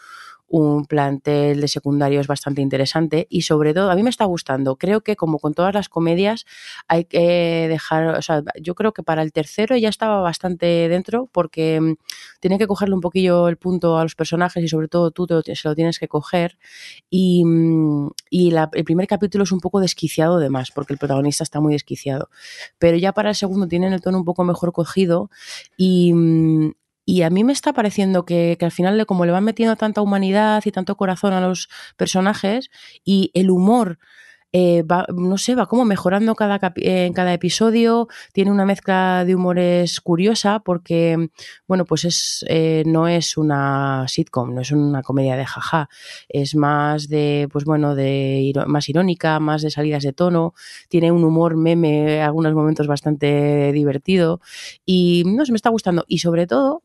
un plantel de secundarios bastante interesante y sobre todo a mí me está gustando. Creo que como con todas las comedias hay que dejar, o sea, yo creo que para el tercero ya estaba bastante dentro porque mm, tiene que cogerle un poquillo el punto a los personajes y sobre todo tú te se lo tienes que coger y, mm, y el primer capítulo es un poco desquiciado de más porque el protagonista está muy desquiciado. Pero ya para el segundo tienen el tono un poco mejor cogido y, mm, y a mí me está pareciendo que, al final, como le van metiendo tanta humanidad y tanto corazón a los personajes y el humor, eh, va, no sé, va como mejorando cada en cada episodio, tiene una mezcla de humores curiosa porque, bueno, pues es, eh, no es una sitcom, no es una comedia de jaja, es más de, pues bueno, de más irónica, más de salidas de tono, tiene un humor meme, algunos momentos bastante divertido y no sé, me está gustando y sobre todo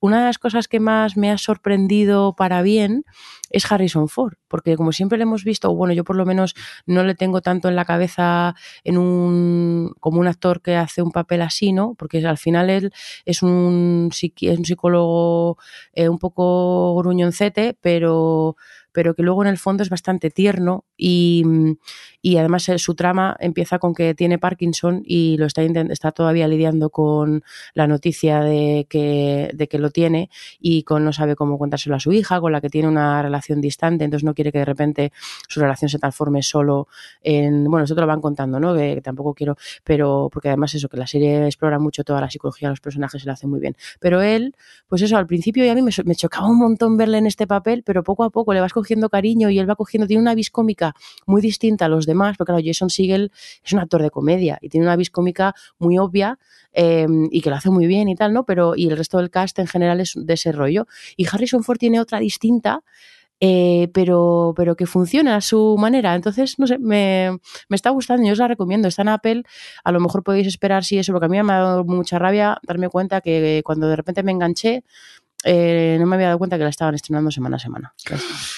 una de las cosas que más me ha sorprendido para bien es Harrison Ford, porque como siempre le hemos visto, bueno, yo por lo menos no le tengo tanto en la cabeza en un como un actor que hace un papel así, ¿no? Porque al final él es un, psicólogo eh, un poco gruñoncete, pero pero que luego en el fondo es bastante tierno y, y además eh, su trama empieza con que tiene Parkinson y lo está, está todavía lidiando con la noticia de que, de que lo tiene y con no sabe cómo contárselo a su hija, con la que tiene una relación distante, entonces no quiere que de repente su relación se transforme solo en, bueno, eso te lo van contando, ¿no? Que, tampoco quiero, pero porque además eso, que la serie explora mucho toda la psicología de los personajes y lo hace muy bien. Pero él, pues eso, al principio y a mí me, chocaba un montón verle en este papel, pero poco a poco le vas cogiendo cariño y él va cogiendo, tiene una vis cómica muy distinta a los demás, porque claro, Jason Segel es un actor de comedia y tiene una vis cómica muy obvia eh, y que lo hace muy bien y tal, ¿no? Pero y el resto del cast en general es de ese rollo. Y Harrison Ford tiene otra distinta, eh, pero, pero que funciona a su manera. Entonces, no sé, me, me está gustando, yo os la recomiendo. Está en Apple, a lo mejor podéis esperar si eso, porque a mí me ha dado mucha rabia darme cuenta que cuando de repente me enganché, eh, no me había dado cuenta que la estaban estrenando semana a semana.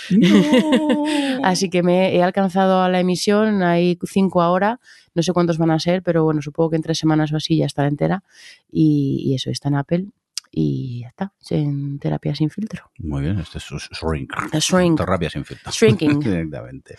Así que me he alcanzado a la emisión, hay cinco ahora, no sé cuántos van a ser, pero bueno, supongo que en tres semanas o así ya estará entera. Y, y eso, está en Apple y ya está, en terapia sin filtro. Muy bien, este es su shrink. Shrink. Terapia sin filtro. Shrinking. Directamente.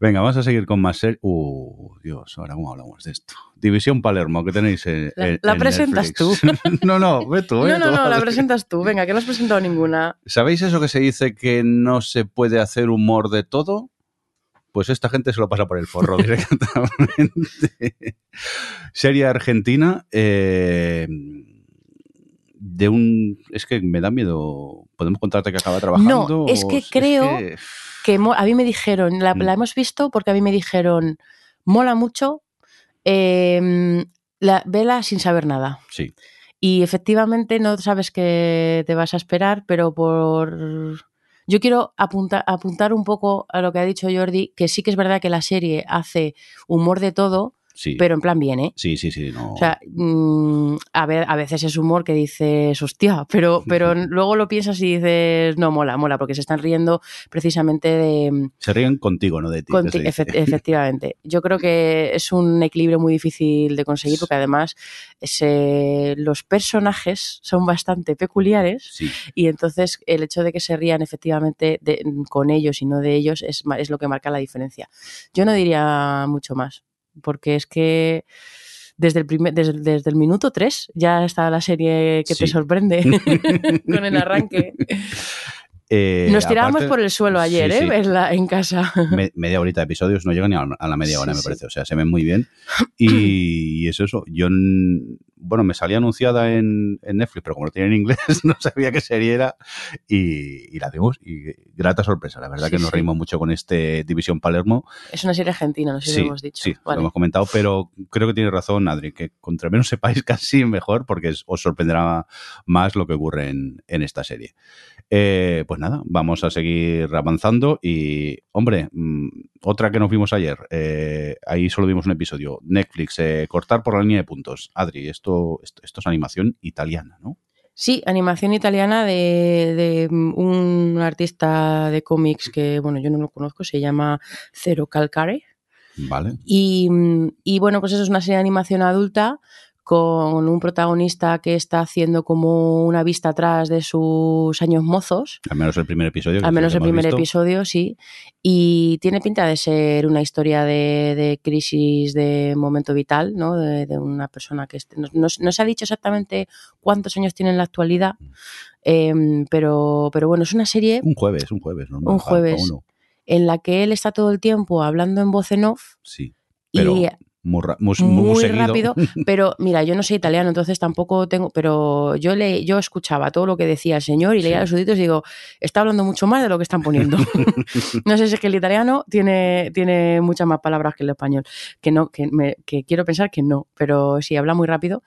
Venga, vamos a seguir con más series. Uh, Dios, ahora cómo hablamos de esto. División Palermo, que tenéis en, La- en- la en presentas Netflix. no, no, ve tú, ve No, no, tú. no, la presentas tú. Venga, que no has presentado ninguna. ¿Sabéis eso que se dice que no se puede hacer humor de todo? Pues esta gente se lo pasa por el forro directamente. Serie argentina eh, de un... Es que me da miedo... ¿Podemos contarte que acaba trabajando? No, es o que creo que- a mí me dijeron, la, Mm. la hemos visto porque a mí me dijeron, mola mucho, eh, la, vela sin saber nada. Sí, Y efectivamente no sabes qué te vas a esperar, pero por... Yo quiero apunta- apuntar un poco a lo que ha dicho Jordi, que sí que es verdad que la serie hace humor de todo, Sí. pero en plan bien, ¿eh? sí, sí, sí. No. O sea, mm, a, ver, a veces es humor que dices, hostia, pero, pero luego lo piensas y dices, no, mola, mola, porque se están riendo precisamente de... se ríen contigo, no de ti. conti- efectivamente. Yo creo que es un equilibrio muy difícil de conseguir porque además se- los personajes son bastante peculiares Sí. y entonces el hecho de que se rían efectivamente de- con ellos y no de ellos es, es lo que marca la diferencia. Yo no diría mucho más, porque es que desde el, primer, desde, desde el minuto 3 ya está la serie que Sí. te sorprende con el arranque. Eh, Nos tirábamos aparte- por el suelo ayer, sí, ¿eh? sí. En, la- en casa. me- media horita de episodios, no llega ni a, la media hora, Sí, me parece. O sea, se ven muy bien. Y, y es eso. Yo, bueno, me salía anunciada en, en Netflix, pero como lo tenía en inglés, no sabía qué serie era. Y, y la vimos. Y grata sorpresa. La verdad Sí, que nos sí. reímos mucho con este División Palermo. Es una serie argentina, no sé si Sí, lo hemos dicho. sí, Vale. lo hemos comentado, pero creo que tiene razón, Adri, que contra menos sepáis casi mejor, porque os sorprenderá más lo que ocurre en, en esta serie. Eh, pues nada, vamos a seguir avanzando y, hombre, mm, otra que nos vimos ayer, eh, ahí solo vimos un episodio, Netflix, eh, cortar por la línea de puntos. Adri, esto, esto, esto es animación italiana, ¿no? Sí, animación italiana de, de un artista de cómics que, bueno, yo no lo conozco, se llama Cero Calcare. Vale. Y, y, bueno, pues eso es una serie de animación adulta con un protagonista que está haciendo como una vista atrás de sus años mozos. Al menos el primer episodio. Al menos el primer visto. episodio, sí. Y tiene pinta de ser una historia de, de crisis de momento vital, ¿no? De, de una persona que... esté- no, no- no se ha dicho exactamente cuántos años tiene en la actualidad, em, pero, pero bueno, es una serie Un jueves, un jueves, normal. Un jueves. en la que él está todo el tiempo hablando en voz en off Sí. Pero y muy, ra- muy, muy, muy seguido. rápido. Pero mira, yo no soy italiano, entonces tampoco tengo. Pero yo le, yo escuchaba todo lo que decía el señor y leía los subtítulos y digo, está hablando mucho más de lo que están poniendo. no sé si es que el italiano tiene, tiene muchas más palabras que el español. Que no, que, me- que quiero pensar que no, pero sí, habla muy rápido.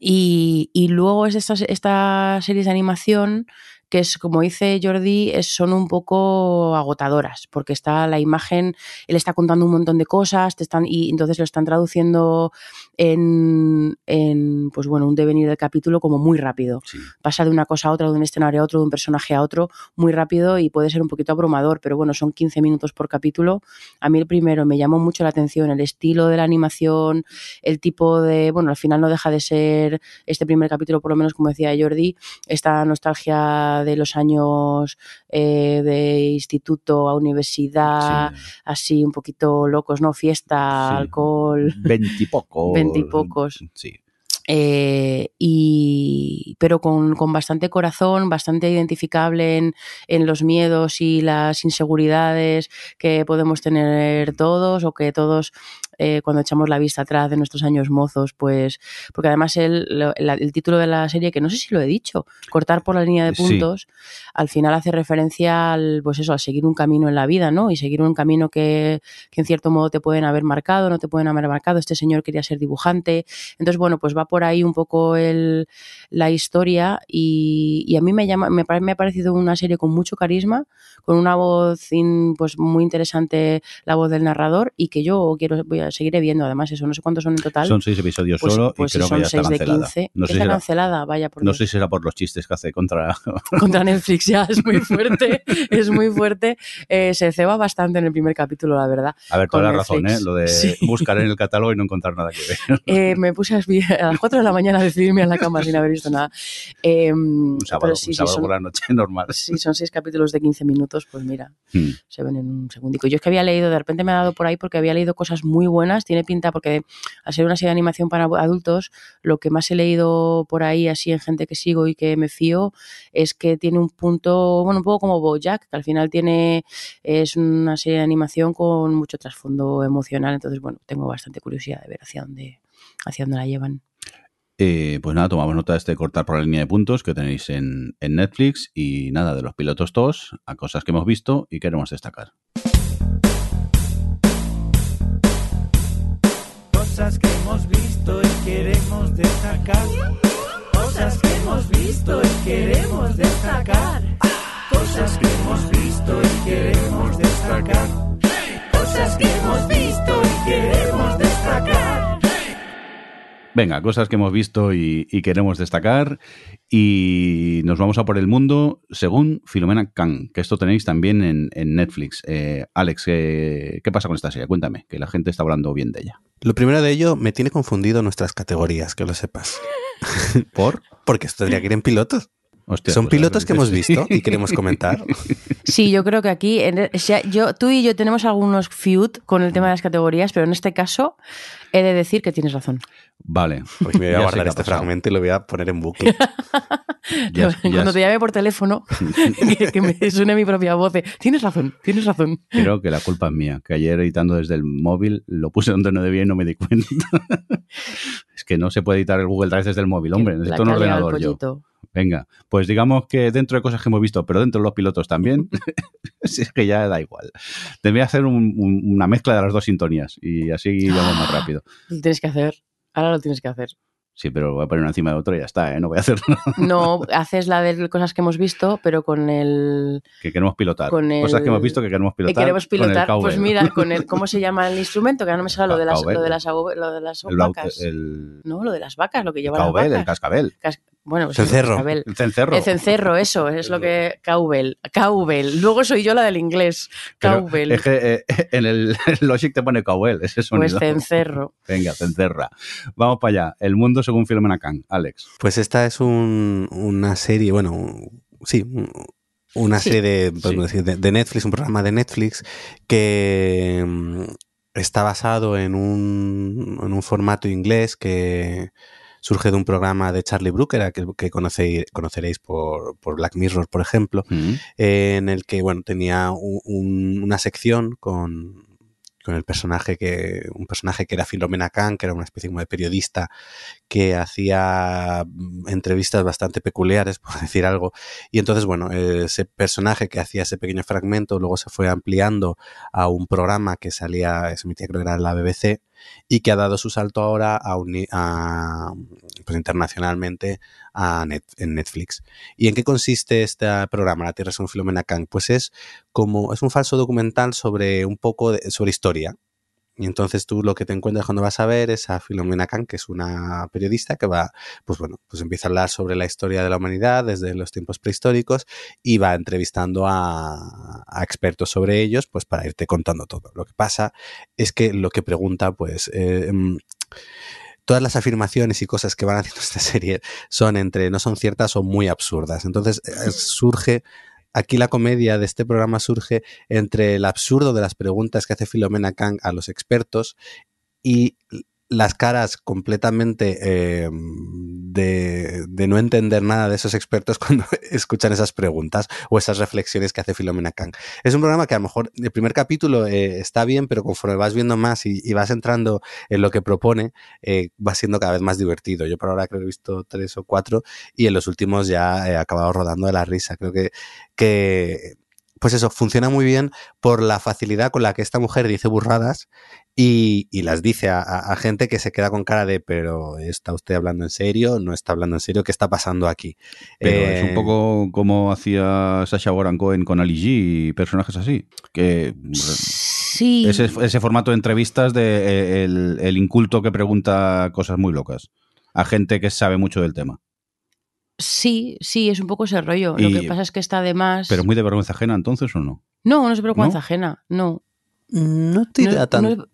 Y, y luego es estas, estas series de animación que es, como dice Jordi, es- son un poco agotadoras, porque está la imagen, él está contando un montón de cosas, te están, y entonces lo están traduciendo en, en, pues bueno, un devenir del capítulo como muy rápido. Sí. Pasa de una cosa a otra, de un escenario a otro, de un personaje a otro, muy rápido y puede ser un poquito abrumador, pero bueno, son 15 minutos por capítulo. A mí el primero me llamó mucho la atención, el estilo de la animación, el tipo de, bueno, al final no deja de ser este primer capítulo, por lo menos como decía Jordi, esta nostalgia de los años eh, de instituto a universidad, Sí. así un poquito locos, ¿no? Fiesta, Sí. alcohol. Veintipocos. Veintipocos. Sí. Eh, y, pero con, con bastante corazón, bastante identificable en, en los miedos y las inseguridades que podemos tener todos o que todos eh, cuando echamos la vista atrás de nuestros años mozos, pues porque además el, el título de la serie, que no sé si lo he dicho, cortar por la línea de Sí. puntos, al final hace referencia al, pues eso, a seguir un camino en la vida, ¿no? Y seguir un camino que, que en cierto modo te pueden haber marcado, no te pueden haber marcado. Este señor quería ser dibujante, entonces, bueno, pues va por ahí un poco el, la historia y, y a mí me, llama, me, me ha parecido una serie con mucho carisma, con una voz in- pues muy interesante, la voz del narrador y que yo quiero voy a seguiré viendo. Además, eso no sé cuántos son en total. Son seis episodios pues, solo pues y creo si son que ya está 6 de cancelada. 15. No sé, si está era, cancelada, vaya por no Dios. sé si será por los chistes que hace contra... contra Netflix ya es muy fuerte, es muy fuerte. Eh, se ceba bastante en el primer capítulo, la verdad. A ver, toda la razón, ¿eh? Lo de Sí. buscar en el catálogo y no encontrar nada que ver. Eh, me puse a, a las 4 de la mañana a decidirme en la cama sin haber visto nada. Eh, Un sábado, pero sí, un sí, sábado son, por la noche normal. si son seis capítulos de 15 minutos, pues mira, Hmm. se ven en un segundico. Yo es que había leído, de repente me ha dado por ahí porque había leído cosas muy buenas, tiene pinta porque al ser una serie de animación para adultos, lo que más he leído por ahí así en gente que sigo y que me fío es que tiene un punto, bueno, un poco como Bojack, que al final tiene es una serie de animación con mucho trasfondo emocional, entonces bueno, tengo bastante curiosidad de ver hacia dónde hacia dónde la llevan. Eh, pues nada, tomamos nota de este cortar por la línea de puntos que tenéis en, en Netflix y nada, de los pilotos TOS a cosas que hemos visto y queremos destacar. Cosas que hemos visto y queremos destacar. Cosas que hemos visto y queremos destacar. Cosas que hemos visto y queremos destacar. Cosas que hemos visto y queremos destacar. Venga, cosas que hemos visto y, y queremos destacar. Y nos vamos a por el mundo según Filomena Khan, que esto tenéis también en, en Netflix. Eh, Alex, ¿qué, ¿qué pasa con esta serie? Cuéntame, que la gente está hablando bien de ella. Lo primero de ello, me tiene confundido nuestras categorías, que lo sepas. ¿Por? Porque esto tendría que ir en pilotos. Hostia, Son pues, pilotos que hemos visto y queremos comentar. Sí, yo creo que aquí, en- o sea, yo, tú y yo tenemos algunos feud con el tema de las categorías, pero en este caso he de decir que tienes razón. Vale. Pues me voy a guardar este fragmento y lo voy a poner en bucle. Ya- Cuando te llame por teléfono, que, que me suene mi propia voz. de, Tienes razón, tienes razón. Creo que la culpa es mía, que ayer editando desde el móvil lo puse donde no debía y no me di cuenta. es que no se puede editar el Google Drive desde el móvil, hombre, necesito un ordenador yo. Venga, pues digamos que dentro de cosas que hemos visto, pero dentro de los pilotos también, si es que ya da igual. Te voy a hacer un- un- una mezcla de las dos sintonías y así vamos más rápido. Lo tienes que hacer. Ahora lo tienes que hacer. Sí, pero voy a poner una encima de otra y ya está, ¿eh? no voy a hacer No, haces la de cosas que hemos visto, pero con el. que queremos pilotar. Con el- Cosas que hemos visto que queremos que pilotar. queremos con el pilotar. Pues mira, con el. ¿Cómo se llama el instrumento? Que ahora no me sale lo de las, lo de las, lo de las el, vacas. el, No, lo de las vacas, lo que el lleva las vacas. el cascabel, Cas- Bueno, pues Cencerro. el cencerro. El cencerro, eso, es lo que. Cowbell. Cowbell. Luego soy yo la del inglés. Pero Cowbell. Es que eh, en el Logic te pone cowbell, ese Pues sonido. cencerro. Venga, cencerra. Vamos para allá. El mundo según Filomena Khan. Alex. Pues esta es un- una serie, bueno, un- sí, un- una Sí. serie de, podemos Sí. decir, de, de Netflix, un programa de Netflix que mm, está basado en un, en un formato inglés que surge de un programa de Charlie Brooker, que, que conocéis- conoceréis por, por Black Mirror, por ejemplo, Mm. en el que bueno tenía un- un- una sección con, con el personaje que un personaje que era Filomena Khan que era una especie como de periodista que hacía mm, entrevistas bastante peculiares por decir algo y entonces bueno ese personaje que hacía ese pequeño fragmento luego se fue ampliando a un programa que salía se emitía creo que era la BBC y que ha dado su salto ahora a, a, pues internacionalmente a en Netflix ¿Y en qué consiste este programa, La Tierra según Filomena Khan? Pues es como, es un falso documental sobre un poco de, sobre historia. Y entonces tú lo que te encuentras cuando vas a ver es a Filomena Khan, que es una periodista que va, pues bueno, pues empieza a hablar sobre la historia de la humanidad desde los tiempos prehistóricos y va entrevistando a, a expertos sobre ellos, pues para irte contando todo. Lo que pasa es que lo que pregunta, pues, eh, mm, todas las afirmaciones y cosas que van haciendo esta serie son entre no son ciertas o muy absurdas. Entonces eh, surge aquí la comedia de este programa surge entre el absurdo de las preguntas que hace Filomena Kang a los expertos y las caras completamente eh, de, de, no entender nada de esos expertos cuando escuchan esas preguntas o esas reflexiones que hace Filomena Kang. Es un programa que a lo mejor el primer capítulo eh, está bien, pero conforme vas viendo más y, vas entrando en lo que propone, eh, va siendo cada vez más divertido. Yo por ahora creo que he visto tres o cuatro y en los últimos ya he acabado rodando de la risa. Creo que, que pues eso, funciona muy bien por la facilidad con la que esta mujer dice burradas y, y las dice a, a, a, gente que se queda con cara de, pero ¿está usted hablando en serio? ¿No está hablando en serio? ¿Qué está pasando aquí? Pero eh, es un poco como hacía Sasha Baron Cohen con Ali G y personajes así. Que sí. ese, ese formato de entrevistas de el, el inculto que pregunta cosas muy locas a gente que sabe mucho del tema. Sí, sí, es un poco ese rollo. Y, Lo que pasa es que está de más. ¿Pero muy de vergüenza ajena entonces o no? No, no es vergüenza ¿No? ajena, no. No te no, tan... no,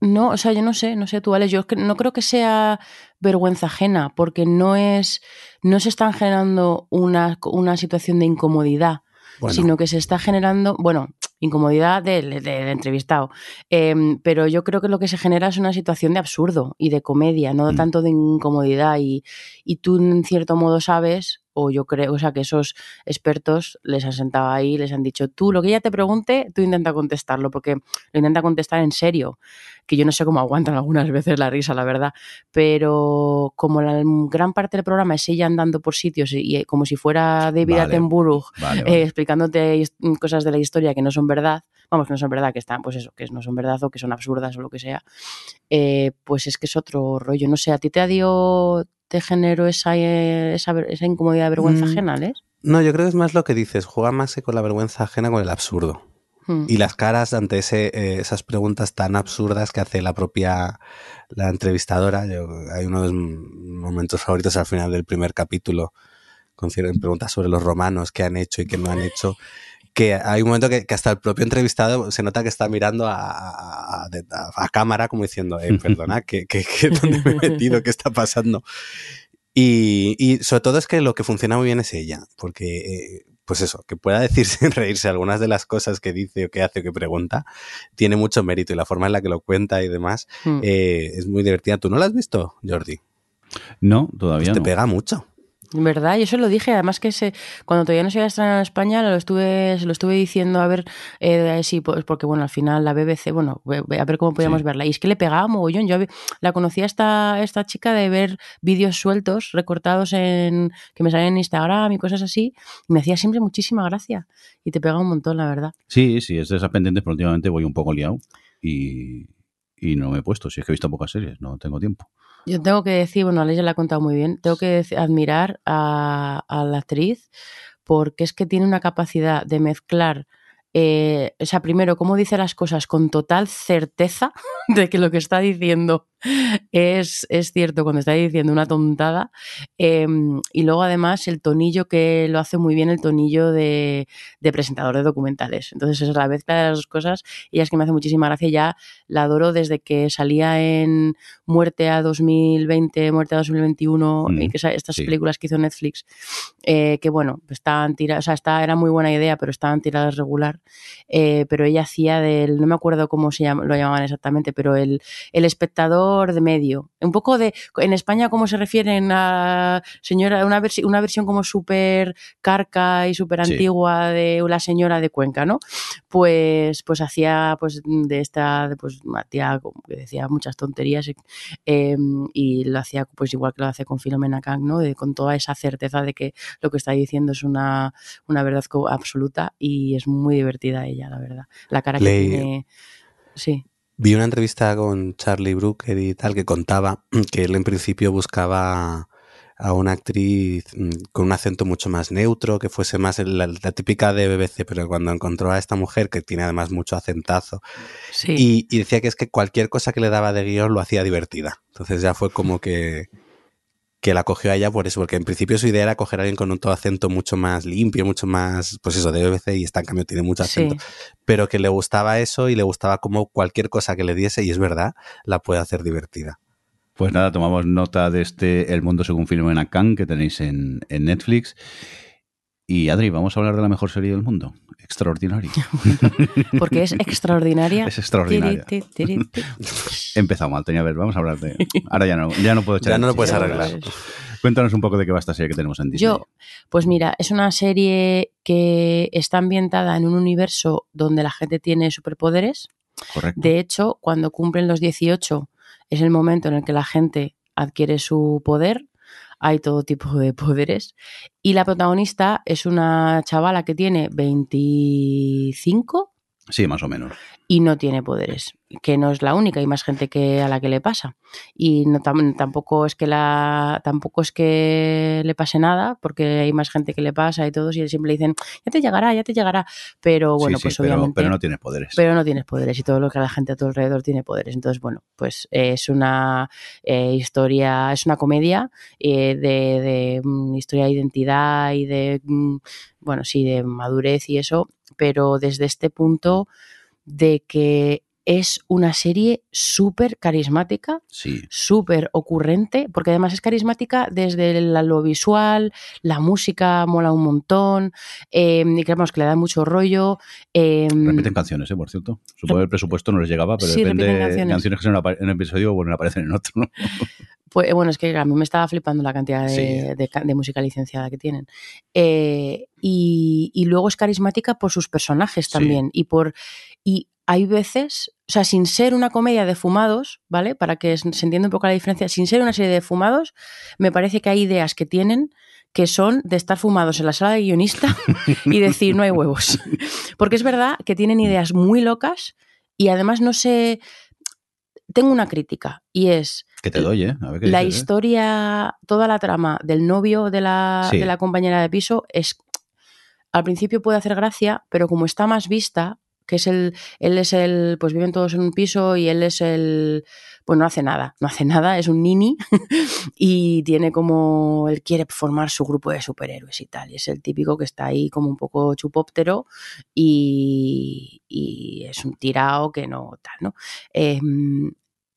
no, o sea, yo no sé, no sé tú, Alex, yo no creo que sea vergüenza ajena, porque no es, no se están generando una, una situación de incomodidad, bueno. sino que se está generando, bueno, incomodidad del, del entrevistado. Eh, pero yo creo que lo que se genera es una situación de absurdo y de comedia, no mm. tanto de incomodidad. Y, y, tú, en cierto modo, sabes, o yo creo, o sea, que esos expertos les han sentado ahí, les han dicho, tú lo que ella te pregunte, tú intenta contestarlo, porque lo intenta contestar en serio. Que yo no sé cómo aguantan algunas veces la risa, la verdad. Pero como la gran parte del programa es ella andando por sitios y, y como si fuera David vale. Attenborough vale, vale. Eh, explicándote cosas de la historia que no son verdad, vamos, que no son verdad, que están, pues eso, que no son verdad o que son absurdas o lo que sea, eh, pues es que es otro rollo. No sé, ¿a ti te dio, te generó esa, esa, esa incomodidad, vergüenza mm. ajena, ¿les? No, yo creo que es más lo que dices, juega más con la vergüenza ajena con el absurdo. Hmm. Y las caras ante ese, eh, esas preguntas tan absurdas que hace la propia la entrevistadora. Yo- hay uno de mis momentos favoritos al final del primer capítulo, con preguntas sobre los romanos, qué han hecho y qué no han hecho. Que hay un momento que, que hasta el propio entrevistado se nota que está mirando a, a- a- de- a- a cámara como diciendo, eh, perdona, ¿qué, qué, qué- dónde me he metido? ¿Qué está pasando? Y, y sobre todo es que lo que funciona muy bien es ella, porque, eh, pues eso, que pueda decir sin reírse algunas de las cosas que dice o que hace o que pregunta, tiene mucho mérito y la forma en la que lo cuenta y demás Hmm. eh, es muy divertida. ¿Tú no la has visto, Jordi? No, todavía Te no. pega mucho. ¿Verdad? Yo eso lo dije, además que se, cuando todavía no se había estrenado en España, lo estuve, se lo estuve diciendo a ver eh, sí, pues porque bueno, al final la BBC, bueno, a ver cómo podíamos Sí. verla. Y es que le pegaba mogollón. Yo la conocía esta, esta chica de ver vídeos sueltos, recortados en, que me salían en Instagram y cosas así, y me hacía siempre muchísima gracia. Y te pega un montón, la verdad. Sí, sí, es de esas pendientes, pero últimamente voy un poco liado y, y no me he puesto. Si es que he visto pocas series, no tengo tiempo. Yo tengo que decir, bueno, Alex ya la ha contado muy bien, tengo que admirar a, a la actriz porque es que tiene una capacidad de mezclar, eh, o sea, primero, cómo dice las cosas con total certeza de que lo que está diciendo es, es cierto cuando está diciendo una tontada, eh, y luego además el tonillo que lo hace muy bien, el tonillo de, de presentador de documentales. Entonces, es la mezcla de las dos cosas y es que me hace muchísima gracia, ya la adoro desde que salía en Muerte a 2020, Muerte a 2021, Mm, y que estas sí. películas que hizo Netflix, eh, que bueno, estaban tiradas, o sea, está, era muy buena idea, pero estaban tiradas regular. Eh, pero ella hacía del, no me acuerdo cómo se llama, lo llamaban exactamente, pero el, el espectador de medio. Un poco de, en España, ¿cómo se refieren a señora, una, versi- una versión como súper carca y súper Sí. antigua de la señora de Cuenca, ¿no? Pues, pues hacía pues de esta, pues una tía como que decía muchas tonterías eh, y lo hacía pues igual que lo hace con Filomena Kang, ¿no? De- con toda esa certeza de que lo que está diciendo es una, una verdad absoluta y es muy divertida ella, la verdad. La cara que Le- tiene... Sí. Vi una entrevista con Charlie Brooker y tal que contaba que él en principio buscaba a una actriz mm, con un acento mucho más neutro, que fuese más la, la típica de BBC, pero cuando encontró a esta mujer que tiene además mucho acentazo Sí. y, y decía que es que cualquier cosa que le daba de guion lo hacía divertida. Entonces ya fue como que, que la cogió a ella por eso, porque en principio su idea era coger a alguien con un todo acento mucho más limpio, mucho más, pues eso, de BBC y esta en cambio tiene mucho acento sí. pero que le gustaba eso y le gustaba como cualquier cosa que le diese, y es verdad, la puede hacer divertida. Pues nada, tomamos nota de este El Mundo según Filomena Kang que tenéis en, en Netflix. Y Adri, vamos a hablar de la mejor serie del mundo. Extraordinaria. Porque es extraordinaria. Es extraordinaria. Tiri, tiri, empezado mal, tenía que ver. Vamos a hablar de. Ahora ya no, ya no puedo echar Ya no lo puedes arreglar. Cuéntanos un poco de qué va esta serie que tenemos en Disney. Yo, pues mira, es una serie que está ambientada en un universo donde la gente tiene superpoderes. Correcto. De hecho, cuando cumplen los 18 es el momento en el que la gente adquiere su poder. Hay todo tipo de poderes. Y la protagonista es una chavala que tiene 25 Sí, más o menos. y no tiene poderes, que no es la única, hay más gente que a la que le pasa. Y no, tam- tampoco es que la tampoco es que le pase nada, porque hay más gente que le pasa y todos y siempre le dicen, "Ya te llegará, ya te llegará", pero bueno, Sí, pues pero, obviamente pero no tienes poderes. pero no tienes poderes y todo lo que la gente a tu alrededor tiene poderes. Entonces, bueno, pues eh, es una eh, historia, es una comedia eh, de, de, mm, historia de identidad y de, mm, bueno, sí, de madurez y eso, pero desde este punto de que es una serie súper carismática, Sí. súper ocurrente, porque además es carismática desde lo visual, la música mola un montón, eh, y creemos que le da mucho rollo. eh, Repiten canciones, ¿eh? por cierto. Supongo que el presupuesto no les llegaba, pero Sí, depende de canciones. canciones que son en un episodio o bueno, aparecen en otro. ¿no? Pues bueno, es que a mí me estaba flipando la cantidad de, Sí. de ca- de música licenciada que tienen. Eh, y, y luego es carismática por sus personajes Sí. también. Y por. Y hay veces, o sea, sin ser una comedia de fumados, ¿vale? Para que se entienda un poco la diferencia, sin ser una serie de fumados, me parece que hay ideas que tienen que son de estar fumados en la sala de guionista y decir no hay huevos. Porque es verdad que tienen ideas muy locas y además no sé. Tengo una crítica y es Que te doy, ¿eh? A ver qué la dices, ¿eh? historia, toda la trama del novio de la, Sí. de la compañera de piso es, al principio puede hacer gracia, pero como está más vista, que es el, él es el, pues viven todos en un piso y él es el, pues no hace nada, no hace nada, es un nini y tiene como, él quiere formar su grupo de superhéroes y tal, y es el típico que está ahí como un poco chupóptero y, y es un tirao que no tal, ¿no? Eh,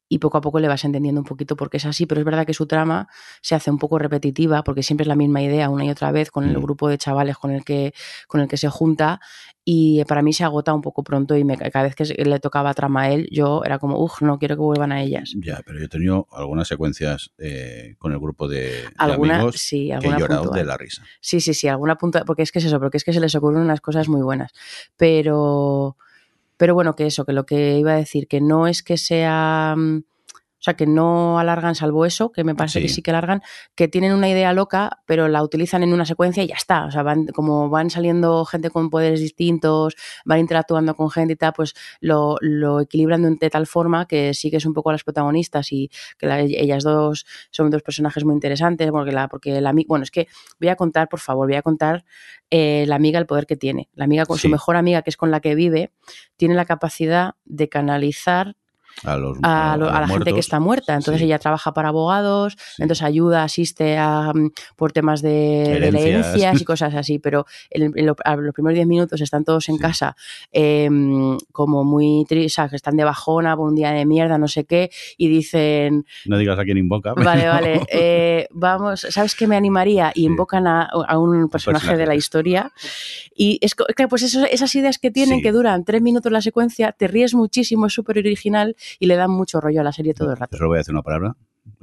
y poco a poco le vas entendiendo un poquito por qué es así, pero es verdad que su trama se hace un poco repetitiva porque siempre es la misma idea una y otra vez con el Mm. grupo de chavales con el que, con el que se junta y para mí se agota un poco pronto y me- cada vez que le tocaba trama a él yo era como, uff, no quiero que vuelvan a ellas. Ya, pero yo he tenido algunas secuencias eh, con el grupo de, de Alguna, amigos sí, que he alguna llorado puntual. de la risa. Sí, sí, sí, alguna punta, porque es que es eso, porque es que se les ocurren unas cosas muy buenas. Pero, pero bueno, que eso, que lo que iba a decir, que no es que sea, mm, o sea, que no alargan salvo eso, que me parece que Sí. que alargan, que tienen una idea loca, pero la utilizan en una secuencia y ya está. O sea, van, como van saliendo gente con poderes distintos, van interactuando con gente y tal, pues lo, lo equilibran de, de tal forma que sigues un poco a las protagonistas y que la- ellas dos son dos personajes muy interesantes, porque la, porque la bueno, es que voy a contar, por favor, voy a contar eh, la amiga el poder que tiene. La amiga con Sí. su mejor amiga, que es con la que vive, tiene la capacidad de canalizar A, los, a, lo- los a la gente que está muerta. Entonces Sí. ella trabaja para abogados, Sí. entonces ayuda, asiste a, mm, por temas de, de Herencias. y cosas así, pero en, en lo- a los primeros 10 minutos están todos en Sí. casa eh, como muy tristes, que están de bajona por un día de mierda, no sé qué, y dicen, No digas a quién invoca. Vale, pero- vale. eh, vamos, ¿sabes qué me animaría? Y invocan a, un personaje personaje. de la historia. Y es claro, pues eso- esas ideas que tienen, que duran tres minutos la secuencia, te ríes muchísimo, es súper original y le dan mucho rollo a la serie todo el rato. Solo voy a decir una palabra.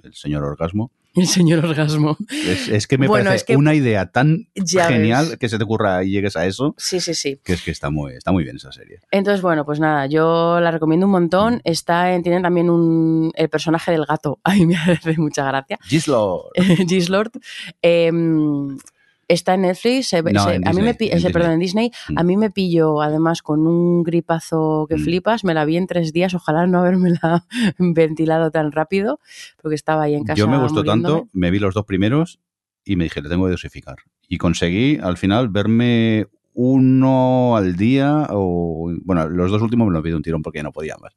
El señor orgasmo. El señor orgasmo. Es, es que me Bueno, parece es que- una idea tan genial ves. que se te ocurra y llegues a eso, Sí, sí, sí. que es que está muy, está muy bien esa serie. Entonces, bueno, pues nada, yo la recomiendo un montón. Está en, tiene también un, el personaje del gato. A mí me hace mucha gracia. Gislo. Gislord. Eh, está en Netflix. se- No, se- en a mí me Disney, en se- perdón, en Disney. Mm. A mí me pilló, además, con un gripazo que Mm. flipas. Me la vi en tres días. Ojalá no habérmela ventilado tan rápido, porque estaba ahí en casa. Yo me gustó muriéndome. tanto, me vi los dos primeros y me dije, le tengo que dosificar. Y conseguí al final verme uno al día o bueno los dos últimos me los vi de un tirón porque ya no podía más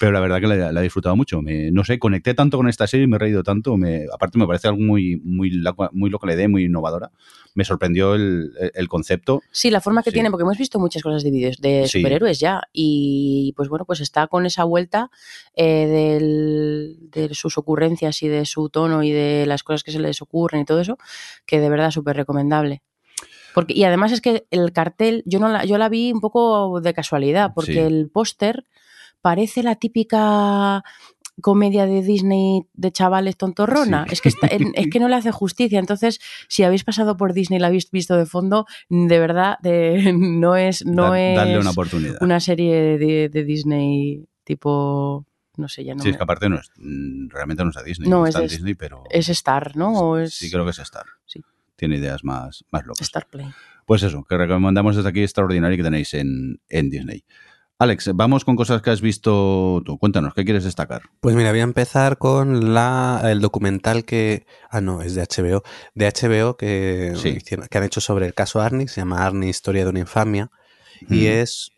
pero la verdad que la, la he disfrutado mucho me, no sé conecté tanto con esta serie y me he reído tanto me, aparte me parece algo muy muy muy loco la idea muy innovadora me sorprendió el, el- concepto Sí, la forma que Sí. tiene, porque hemos visto muchas cosas de vídeos de Sí. superhéroes ya. Y pues bueno, pues está con esa vuelta eh, del- de sus ocurrencias y de su tono y de las cosas que se les ocurren y todo eso, que de verdad súper recomendable. Porque, y además es que el cartel, yo no la, yo la vi un poco de casualidad, porque Sí. el póster parece la típica comedia de Disney de chavales tontorrona. Sí. Es, que está- es que no le hace justicia. Entonces, si habéis pasado por Disney y la habéis visto de fondo, de verdad, de- no es, no Da- es darle una oportunidad una serie de, de Disney tipo, no sé, ya no sí me- es que aparte no es mm, realmente no es a Disney No, es de- Disney pero es Star, ¿no? O es sí creo que es Star Sí. tiene ideas más más locas Star Play. Pues eso, que recomendamos desde aquí extraordinario que tenéis en, en Disney. Alex, vamos con cosas que has visto tú. Cuéntanos, ¿qué quieres destacar? Pues mira, voy a empezar con la, el documental que... Ah, no, es de HBO. De HBO que, Sí. hicieron- que han hecho sobre el caso Arnie, se llama Arnie, Historia de una infamia. Y es...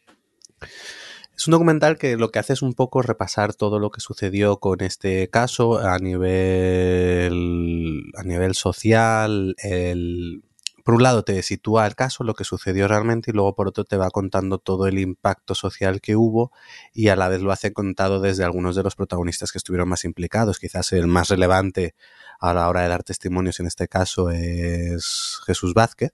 Es un documental que lo que hace es un poco repasar todo lo que sucedió con este caso a nivel, a nivel social. El, por un lado te sitúa el caso, lo que sucedió realmente, y luego por otro te va contando todo el impacto social que hubo y a la vez lo hace contado desde algunos de los protagonistas que estuvieron más implicados. Quizás el más relevante a la hora de dar testimonios en este caso es Jesús Vázquez.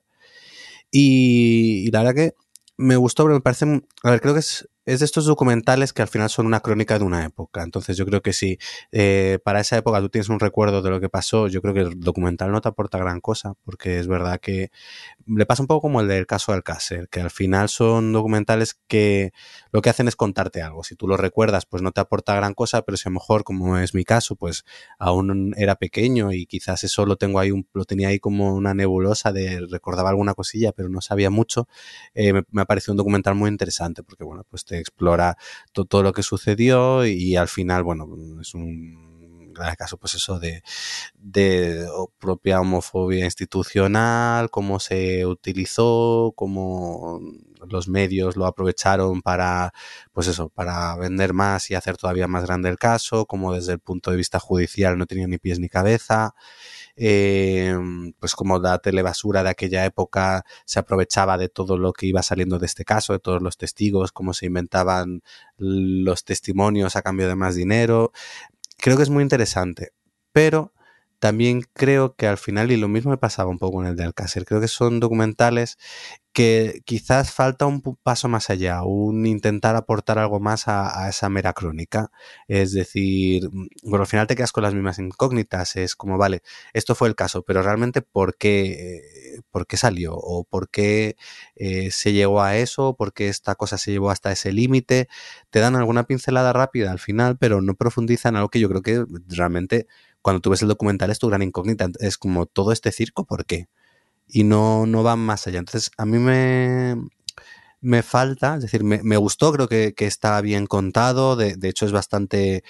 Y, y la verdad que me gustó, pero me parece, a ver, creo que es, es de estos documentales que al final son una crónica de una época. Entonces yo creo que si eh, para esa época tú tienes un recuerdo de lo que pasó, yo creo que el documental no te aporta gran cosa, porque es verdad que le pasa un poco como el del caso Alcácer, que al final son documentales que lo que hacen es contarte algo. Si tú lo recuerdas, pues no te aporta gran cosa, pero si a lo mejor, como es mi caso, pues aún era pequeño y quizás eso lo tengo ahí, un, lo tenía ahí como una nebulosa de recordaba alguna cosilla, pero no sabía mucho, eh, me, me ha parecido un documental muy interesante, porque bueno, pues te explora to- todo lo que sucedió y, al final, bueno, es un el caso, pues eso, de, de propia homofobia institucional, cómo se utilizó, cómo los medios lo aprovecharon para, pues eso, para vender más y hacer todavía más grande el caso, como desde el punto de vista judicial no tenía ni pies ni cabeza. Eh, pues como la telebasura de aquella época se aprovechaba de todo lo que iba saliendo de este caso, de todos los testigos, cómo se inventaban los testimonios a cambio de más dinero. Creo que es muy interesante, pero también creo que al final, y lo mismo me pasaba un poco en el de Alcácer, creo que son documentales que quizás falta un paso más allá, un intentar aportar algo más a, esa mera crónica. Es decir, mm, bueno, al final te quedas con las mismas incógnitas, es como, vale, esto fue el caso, pero realmente ¿por qué, por qué salió? ¿O por qué eh, se llegó a eso? ¿Por qué esta cosa se llevó hasta ese límite? Te dan alguna pincelada rápida al final, pero no profundizan algo que yo creo que realmente cuando tú ves el documental es tu gran incógnita. Es como todo este circo, ¿por qué? y no, no van más allá. Entonces, a mí me, me falta, es decir, me, me gustó, creo que, que, está bien contado, de, de, hecho es bastante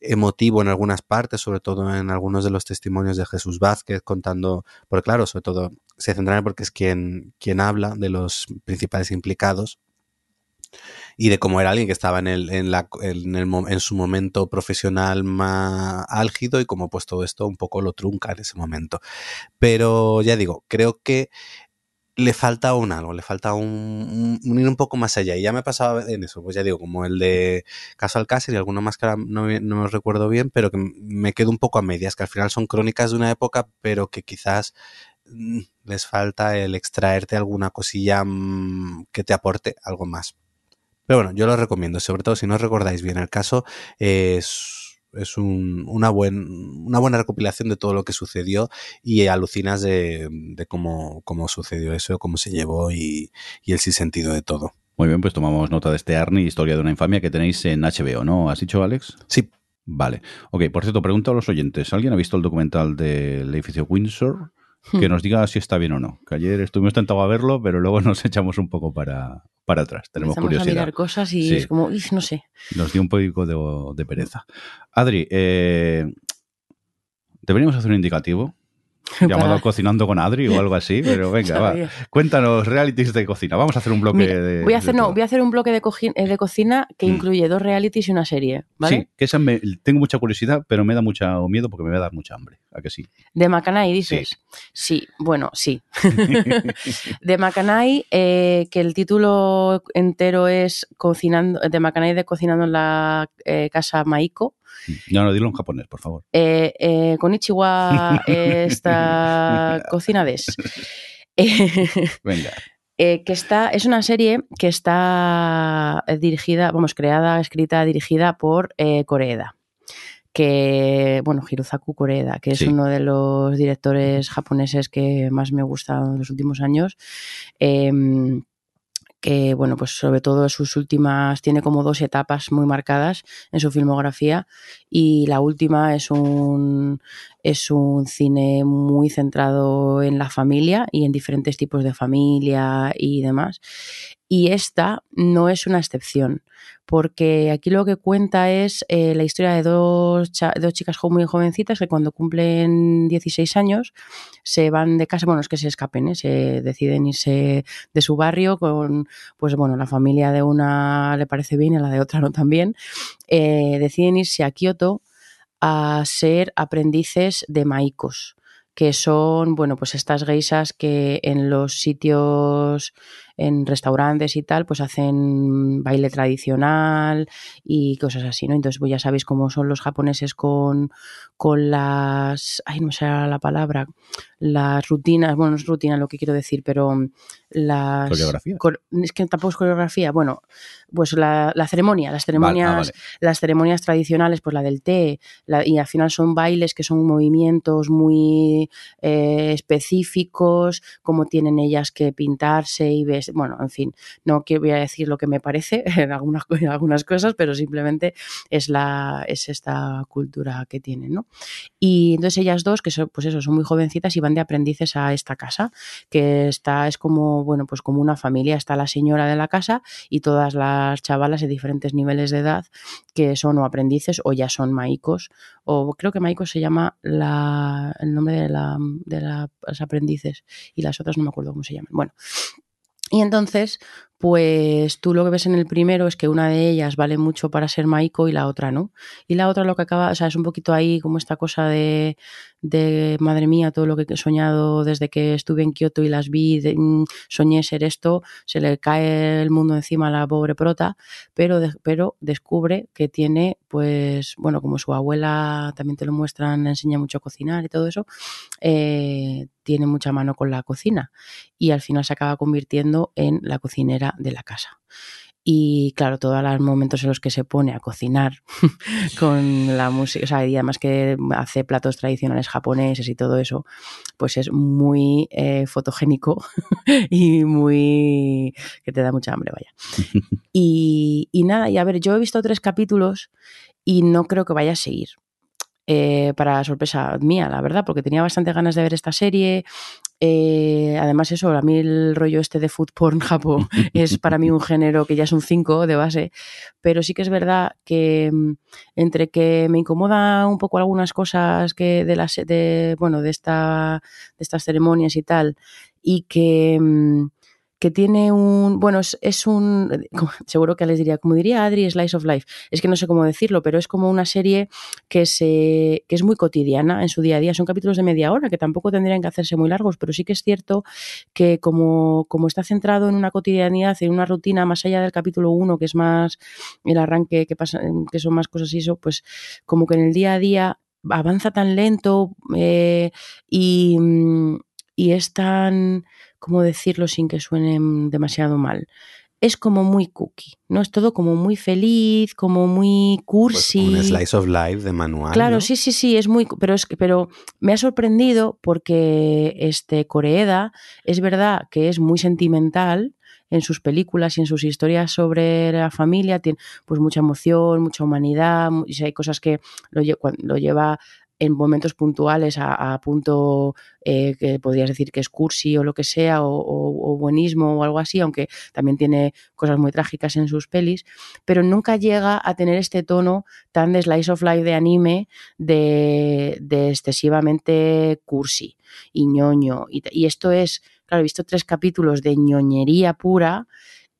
emotivo en algunas partes, sobre todo en algunos de los testimonios de Jesús Vázquez, contando, porque claro, sobre todo se centran porque es quien, quien habla de los principales implicados y de cómo era alguien que estaba en, el, en, la, en, el, en su momento profesional más álgido y cómo pues todo esto un poco lo trunca en ese momento. Pero ya digo, creo que le falta un algo, le falta un, ir un poco más allá. Y ya me ha pasado en eso, pues ya digo, como el de Caso Alcácer y alguno más que no, no recuerdo bien, pero que me quedo un poco a medias, que al final son crónicas de una época, pero que quizás mm, les falta el extraerte alguna cosilla mm, que te aporte algo más. Pero bueno, yo lo recomiendo, sobre todo si no recordáis bien el caso, es, es un, una, buen, una buena recopilación de todo lo que sucedió y alucinas de, de cómo, cómo sucedió eso, cómo se llevó y, y el sentido de todo. Muy bien, pues tomamos nota de este Arnie, Historia de una infamia, que tenéis en HBO, ¿no? ¿Has dicho, Alex? Sí. Vale. Ok, por cierto, pregunto a los oyentes. ¿Alguien ha visto el documental del edificio Windsor? Que nos diga si está bien o no. Que ayer estuvimos tentados a verlo, pero luego nos echamos un poco para, para atrás. Tenemos Empezamos curiosidad. a mirar cosas y sí. es como, no sé. Nos dio un poco de, de pereza. Adri, eh, deberíamos hacer un indicativo llamado para... Cocinando con Adri o algo así, pero venga, va. Cuéntanos realities de cocina. Vamos a hacer un bloque Mira, de. Voy a hacer, de no, voy a hacer un bloque de, de cocina que mm. incluye dos realities y una serie, ¿vale? Sí, que esa me, tengo mucha curiosidad, pero me da mucho miedo porque me va a dar mucha hambre. ¿A que sí? De Macanay, dices. Sí, sí bueno, sí. de Macanay, eh, que el título entero es Cocinando, de Macanay de Cocinando en la eh, Casa Maiko. No, no, dilo en japonés, por favor. Eh, eh, Konichiwa, esta cocina des. Venga. Eh, que está, es una serie que está dirigida, vamos, creada, escrita, dirigida por eh, Koreeda que, bueno, Hirozaku Koreeda, que es uno de los directores japoneses que más me gusta en los últimos años. Em, que bueno, pues sobre todo sus últimas, tiene como dos etapas muy marcadas en su filmografía y la última es un, es un cine muy centrado en la familia y en diferentes tipos de familia y demás. Y esta no es una excepción, porque aquí lo que cuenta es eh, la historia de dos, dos chicas muy jovencitas que cuando cumplen 16 años se van de casa, bueno, es que se escapen, ¿eh? se deciden irse de su barrio con, pues bueno, la familia de una le parece bien y la de otra no tan bien, eh, deciden irse a Kioto a ser aprendices de maicos que son, bueno, pues estas geisas que en los sitios, en restaurantes y tal, pues hacen baile tradicional y cosas así, ¿no? Entonces, pues ya sabéis cómo son los japoneses con, con las, ay, no sé la palabra, las rutinas, bueno, no es rutina lo que quiero decir, pero las... ¿Coreografía? Es que tampoco es coreografía, bueno, pues la, la ceremonia, las ceremonias, Vale, ah, vale. las ceremonias tradicionales, pues la del té, la, y al final son bailes que son movimientos muy eh, específicos, como tienen ellas que pintarse y bueno, en fin, no voy a decir lo que me parece en algunas, algunas cosas, pero simplemente es, la, es esta cultura que tienen, ¿no? Y entonces ellas dos, que son, pues eso, son muy jovencitas y van de aprendices a esta casa, que está, es como, bueno, pues como una familia, está la señora de la casa y todas las chavalas de diferentes niveles de edad que son o aprendices o ya son maicos, o creo que maicos se llama la, el nombre de, la, de las aprendices y las otras no me acuerdo cómo se llaman. Bueno, y entonces, pues tú lo que ves en el primero es que una de ellas vale mucho para ser Maiko y la otra no. Y la otra lo que acaba, o sea, es un poquito ahí como esta cosa de, de madre mía, todo lo que he soñado desde que estuve en Kioto y las vi, de, mm, soñé ser esto, se le cae el mundo encima a la pobre prota, pero, pero descubre que tiene, pues, bueno, como su abuela también te lo muestran, enseña mucho a cocinar y todo eso, eh, tiene mucha mano con la cocina y al final se acaba convirtiendo en la cocinera de la casa. Y claro, todos los momentos en los que se pone a cocinar con la música, o sea, y además que hace platos tradicionales japoneses y todo eso, pues es muy eh, fotogénico y muy... que te da mucha hambre, vaya. Y, y nada, y a ver, yo he visto tres capítulos y no creo que vaya a seguir. Eh, para sorpresa mía, la verdad, porque tenía bastante ganas de ver esta serie. Eh, además, eso, a mí el rollo este de food porn Japo es para mí un género que ya es un 5 de base, pero sí que es verdad que mm, entre que me incomoda un poco algunas cosas que de las de bueno de esta de estas ceremonias y tal y que mm, que tiene un, bueno, es, es, un, seguro que les diría, como diría Adri, Slice of Life, es que no sé cómo decirlo, pero es como una serie que, se, que es muy cotidiana en su día a día, son capítulos de media hora, que tampoco tendrían que hacerse muy largos, pero sí que es cierto que como, como está centrado en una cotidianidad, en una rutina más allá del capítulo 1, que es más el arranque, que, pasa, que son más cosas y eso, pues como que en el día a día avanza tan lento eh, y, y es tan ¿cómo decirlo sin que suene demasiado mal? Es como muy cookie, ¿no? Es todo como muy feliz, como muy cursi. Pues un slice of life de manual. Claro, ¿no? sí, sí, sí, es muy, pero es que, pero me ha sorprendido porque este Coreeda es verdad que es muy sentimental en sus películas y en sus historias sobre la familia, tiene pues mucha emoción, mucha humanidad, y hay cosas que lo, lo lleva en momentos puntuales a, punto eh, que podrías decir que es cursi o lo que sea, o, buenismo o algo así, aunque también tiene cosas muy trágicas en sus pelis, pero nunca llega a tener este tono tan de slice of life de anime de, excesivamente cursi y ñoño. Y esto es, claro, he visto tres capítulos de ñoñería pura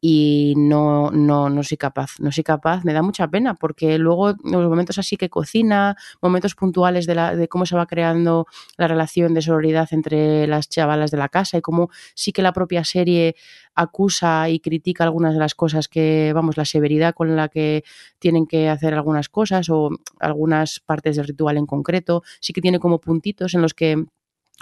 y no, no, no soy capaz, no soy capaz, me da mucha pena porque luego los momentos así que cocina, momentos puntuales de, la, de cómo se va creando la relación de sororidad entre las chavalas de la casa y cómo sí que la propia serie acusa y critica algunas de las cosas que, vamos, la severidad con la que tienen que hacer algunas cosas o algunas partes del ritual en concreto, sí que tiene como puntitos en los que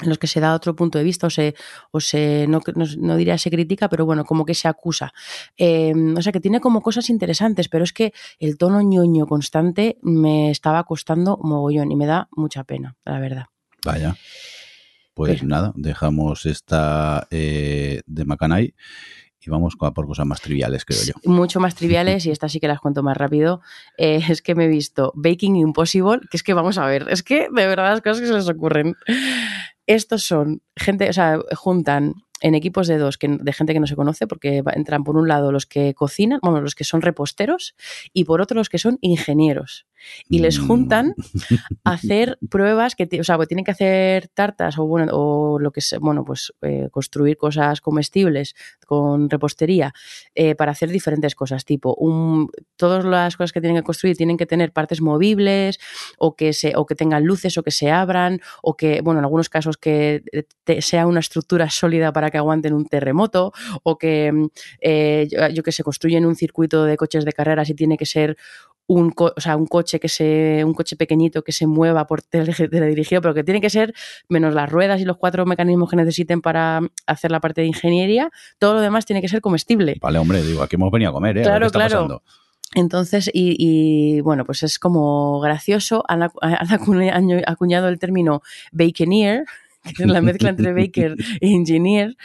en los que se da otro punto de vista o se, o se no, no, no diría se critica, pero bueno, como que se acusa. Eh, o sea que tiene como cosas interesantes, pero es que el tono ñoño constante me estaba costando mogollón y me da mucha pena, la verdad. Vaya. Pues pero. nada, dejamos esta eh, de Macanay y vamos a por cosas más triviales, creo yo. Mucho más triviales, y estas sí que las cuento más rápido. Eh, es que me he visto Baking Impossible, que es que vamos a ver, es que de verdad las cosas que se les ocurren. Estos son gente, o sea, juntan en equipos de dos, que, de gente que no se conoce, porque entran por un lado los que cocinan, bueno, los que son reposteros, y por otro los que son ingenieros. Y les juntan a hacer pruebas que, o sea, pues tienen que hacer tartas o, bueno, o lo que sea, bueno, pues eh, construir cosas comestibles con repostería eh, para hacer diferentes cosas, tipo, un, todas las cosas que tienen que construir tienen que tener partes movibles o que, se, o que tengan luces o que se abran o que, bueno, en algunos casos que te, sea una estructura sólida para que aguanten un terremoto o que, eh, yo, yo que se construyen un circuito de coches de carreras y tiene que ser un, co o sea, un coche que se, un coche pequeñito que se mueva por teledirigido, pero que tiene que ser menos las ruedas y los cuatro mecanismos que necesiten para hacer la parte de ingeniería, todo lo demás tiene que ser comestible. Vale, hombre, digo, aquí hemos venido a comer, ¿eh? Claro, a ver qué está claro. Pasando. Entonces, y, y, bueno, pues es como gracioso. Han, acuñado el término baconeer, la mezcla entre baker e engineer.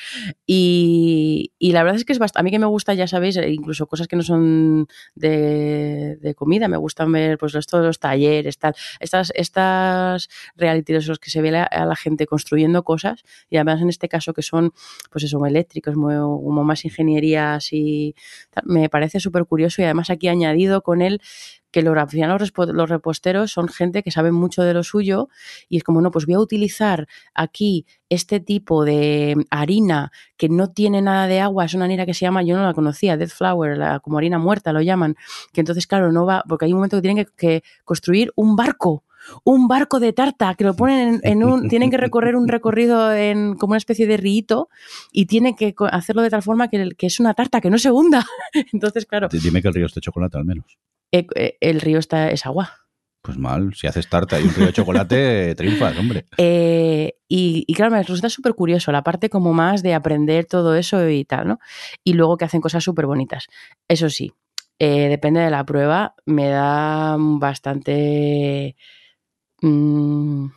Y, y la verdad es que es bastante, a mí que me gusta, ya sabéis, eh, incluso cosas que no son de, de comida, me gustan ver pues los, todos los talleres, tal, estas, estas reality en los que se ve a la gente construyendo cosas y además en este caso que son pues eso, eléctricos, muy- como más ingenierías y tal, me parece súper curioso y además aquí añadido con él que los, al final los, reposteros son gente que sabe mucho de lo suyo y es como, no, pues voy a utilizar aquí este tipo de harina que no tiene nada de agua, es una harina que se llama, yo no la conocía, Dead Flower, la- como harina muerta lo llaman, que entonces, claro, no va, porque hay un momento que tienen que, que construir un barco un barco de tarta que lo ponen en, en un tienen que recorrer un recorrido en como una especie de rito y tienen que hacerlo de tal forma que, que es una tarta que no se hunda. Entonces claro. Dime que el río es de chocolate al menos. Eh, eh, el río está es agua Pues mal, si haces tarta y un río de chocolate, triunfas, hombre. Eh, y, y claro, me resulta súper curioso la parte como más de aprender todo eso y tal, ¿no? Y luego que hacen cosas súper bonitas. Eso sí, eh, depende de la prueba, me da bastante mm,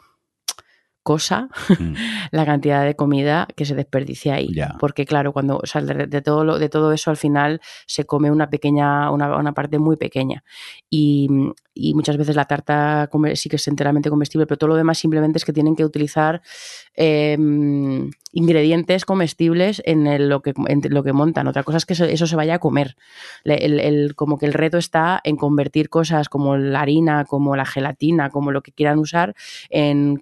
cosa Mm. la cantidad de comida que se desperdicia ahí. Porque claro, cuando o sea, de, de todo lo- de todo eso al final se come una pequeña, una, una parte muy pequeña. Y, y muchas veces la tarta sí que es enteramente comestible, pero todo lo demás simplemente es que tienen que utilizar eh, ingredientes comestibles en lo, que, montan. Otra cosa es que eso, se vaya a comer. Como que el reto está en convertir cosas como la harina, como la gelatina, como lo que quieran usar en,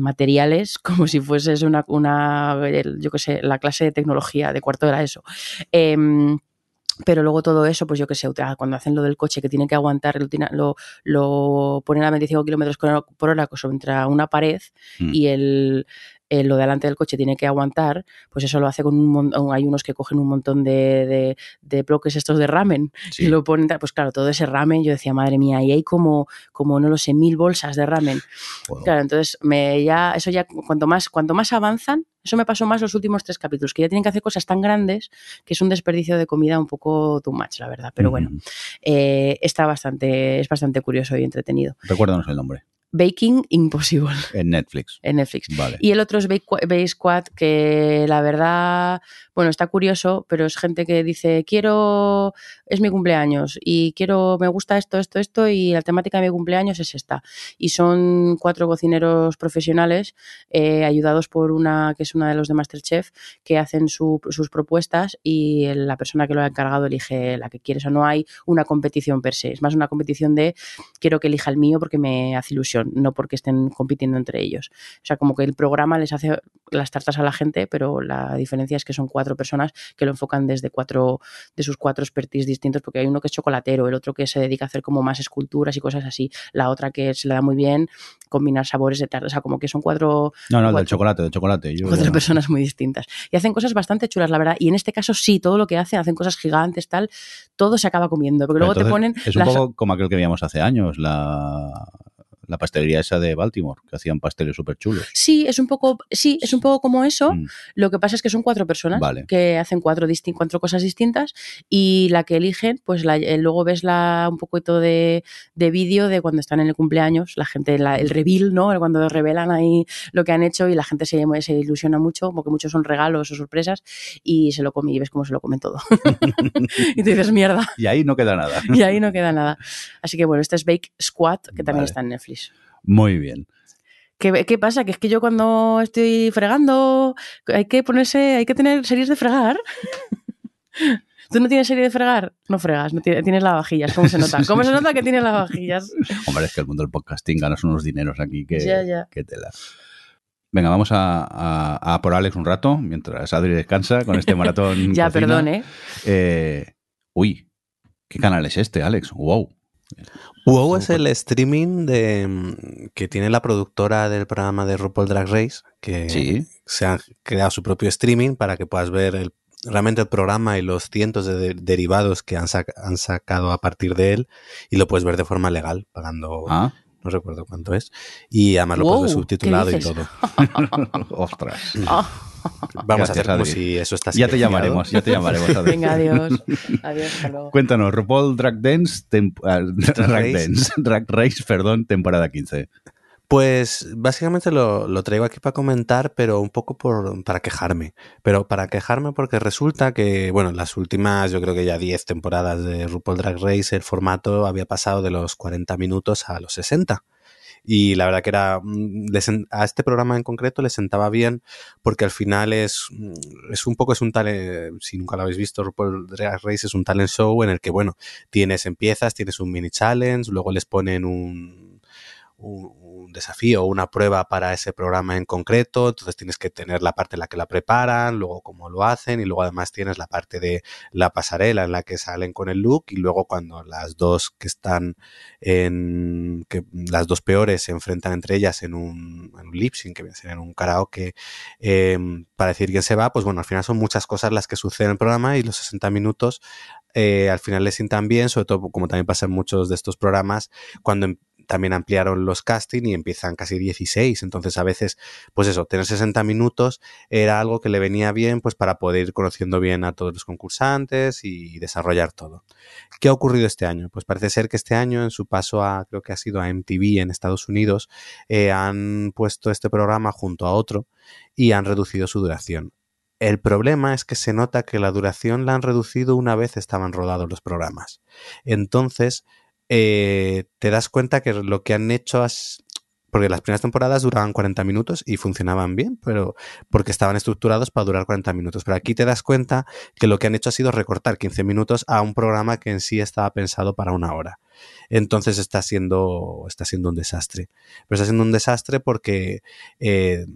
materiales como si fueses una, una yo qué sé, la clase de tecnología de cuarto era eso. Em, pero luego todo eso, pues yo qué sé, uta- cuando hacen lo del coche que tiene que aguantar, lo, lo, lo ponen a 25 kilómetros por por hora contra una pared Mm. y el, el- lo delante del coche tiene que aguantar, pues eso lo hace con un montón, hay unos que cogen un montón de, de, de bloques estos de ramen Sí. y lo ponen, pues claro, todo ese ramen, yo decía, madre mía, y hay como, como no lo sé, mil bolsas de ramen. Claro, entonces me ya, eso ya, cuanto más, cuanto más avanzan, eso me pasó más los últimos tres capítulos, que ya tienen que hacer cosas tan grandes que es un desperdicio de comida un poco too much, la verdad. Pero bueno, eh, está bastante, es bastante curioso y entretenido. Recuérdanos el nombre. Baking Impossible En Netflix. en Netflix. Vale. Y el otro es Bake Qu- Bake Squad, que la verdad, bueno, está curioso, pero es gente que dice, quiero, es mi cumpleaños y quiero, me gusta esto, esto, esto y la temática de mi cumpleaños es esta. Y son cuatro cocineros profesionales eh, ayudados por una, que es una de los de Masterchef, que hacen su- sus propuestas y la persona que lo ha encargado elige la que quiere. O sea, no hay una competición per se, es más una competición de quiero que elija el mío porque me hace ilusión, no porque estén compitiendo entre ellos. O sea, como que el programa les hace las tartas a la gente, pero la diferencia es que son cuatro personas que lo enfocan desde cuatro de sus cuatro expertise distintos, porque hay uno que es chocolatero, el otro que se dedica a hacer como más esculturas y cosas así, la otra que se le da muy bien combinar sabores de tarta, o sea, como que son cuatro No, no, el del cuatro- chocolate, del chocolate. Yo, cuatro personas muy distintas. Y hacen cosas bastante chulas, la verdad. Y en este caso sí, todo lo que hacen, hacen cosas gigantes, tal, todo se acaba comiendo. Porque Pero luego te ponen Es un las- poco como aquel que veíamos hace años, la, la pastelería esa de Baltimore, que hacían pasteles súper chulos. Sí, es un poco, sí, es un poco como eso. Mm. Lo que pasa es que son cuatro personas Vale. que hacen cuatro, cuatro cosas distintas y la que eligen, pues la- eh, luego ves la, un poquito de, de vídeo de cuando están en el cumpleaños, la gente, la- el reveal, ¿no? Cuando revelan ahí lo que han hecho y la gente se, se ilusiona mucho porque muchos son regalos o sorpresas y se lo come y ves cómo se lo comen todo. y te dices mierda. Y ahí no queda nada. Y ahí no queda nada. Así que bueno, este es Bake Squad, que también está en Netflix. Muy bien. ¿Qué, qué pasa? Que es que yo cuando estoy fregando hay que ponerse, hay que tener series de fregar. ¿Tú no tienes serie de fregar? No fregas, no tienes, tienes lavavajillas. ¿Cómo se nota? ¿Cómo se nota que tienes lavavajillas? Hombre, es que el mundo del podcasting ganas unos dineros aquí que, Ya, ya. que tela. Venga, vamos a, a- a por Alex un rato, mientras Adri descansa con este maratón. ya, cocina. perdón, ¿eh? Eh, Uy, ¿qué canal es este, Alex? Wow. WoW es el streaming de que tiene la productora del programa de RuPaul Drag Race, que Sí. se ha creado su propio streaming para que puedas ver el- realmente el programa y los cientos de, de- derivados que han, sac- han sacado a partir de él y lo puedes ver de forma legal, pagando, Ah, no recuerdo cuánto es, y además lo Wow, puedes ver subtitulado ¿qué y todo. ostras. Ah, Vamos Gracias, a hacer como Adri. si eso está Ya te llamaremos, ya te llamaremos. Adri. venga, adiós. Adiós, hasta luego. Cuéntanos, RuPaul Drag Dance, tem- ah, Drag Race. Dance, Drag Race, perdón, temporada 15. Pues básicamente lo, lo traigo aquí para comentar, pero un poco por, para quejarme. Pero para quejarme porque resulta que, bueno, las últimas, yo creo que ya 10 temporadas de RuPaul Drag Race, el formato había pasado de los 40 minutos a los 60 y la verdad que era mm, a este programa en concreto le sentaba bien porque al final es, mm, es un poco es un talent si nunca lo habéis visto RuPaul Drag Race es un talent show en el que bueno tienes empiezas tienes un mini challenge luego les ponen un, un un desafío o una prueba para ese programa en concreto, entonces tienes que tener la parte en la que la preparan, luego cómo lo hacen y luego además tienes la parte de la pasarela en la que salen con el look y luego cuando las dos que están en que las dos peores se enfrentan entre ellas en un, en un lip sync, que en un karaoke em, para decir quién se va, pues bueno, al final son muchas cosas las que suceden en el programa y los 60 minutos eh, al final les sientan bien, sobre todo como también pasa en muchos de estos programas, cuando em, también ampliaron los casting y empiezan casi 16. Entonces, a veces, pues eso, tener 60 minutos era algo que le venía bien, pues para poder ir conociendo bien a todos los concursantes y desarrollar todo. ¿Qué ha ocurrido este año? Pues parece ser que este año, en su paso a, creo que ha sido a MTV en Estados Unidos, eh, han puesto este programa junto a otro y han reducido su duración. El problema es que se nota que la duración la han reducido una vez estaban rodados los programas. Entonces, eh, te das cuenta que lo que han hecho es, porque las primeras temporadas duraban 40 minutos y funcionaban bien, pero porque estaban estructurados para durar 40 minutos. Pero aquí te das cuenta que lo que han hecho ha sido recortar 15 minutos a un programa que en sí estaba pensado para una hora. Entonces está siendo, está siendo un desastre. Pero está siendo un desastre porque eh,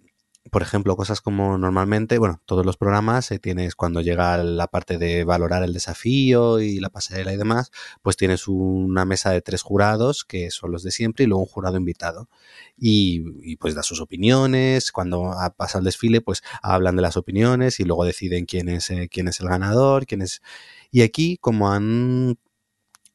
por ejemplo, cosas como normalmente, bueno, todos los programas eh, tienes cuando llega la parte de valorar el desafío y la pasarela y demás, pues tienes una mesa de tres jurados que son los de siempre y luego un jurado invitado. Y, pues da sus opiniones, cuando pasa el desfile, pues hablan de las opiniones y luego deciden quién es, eh, quién es el ganador, quién es... Y aquí, como han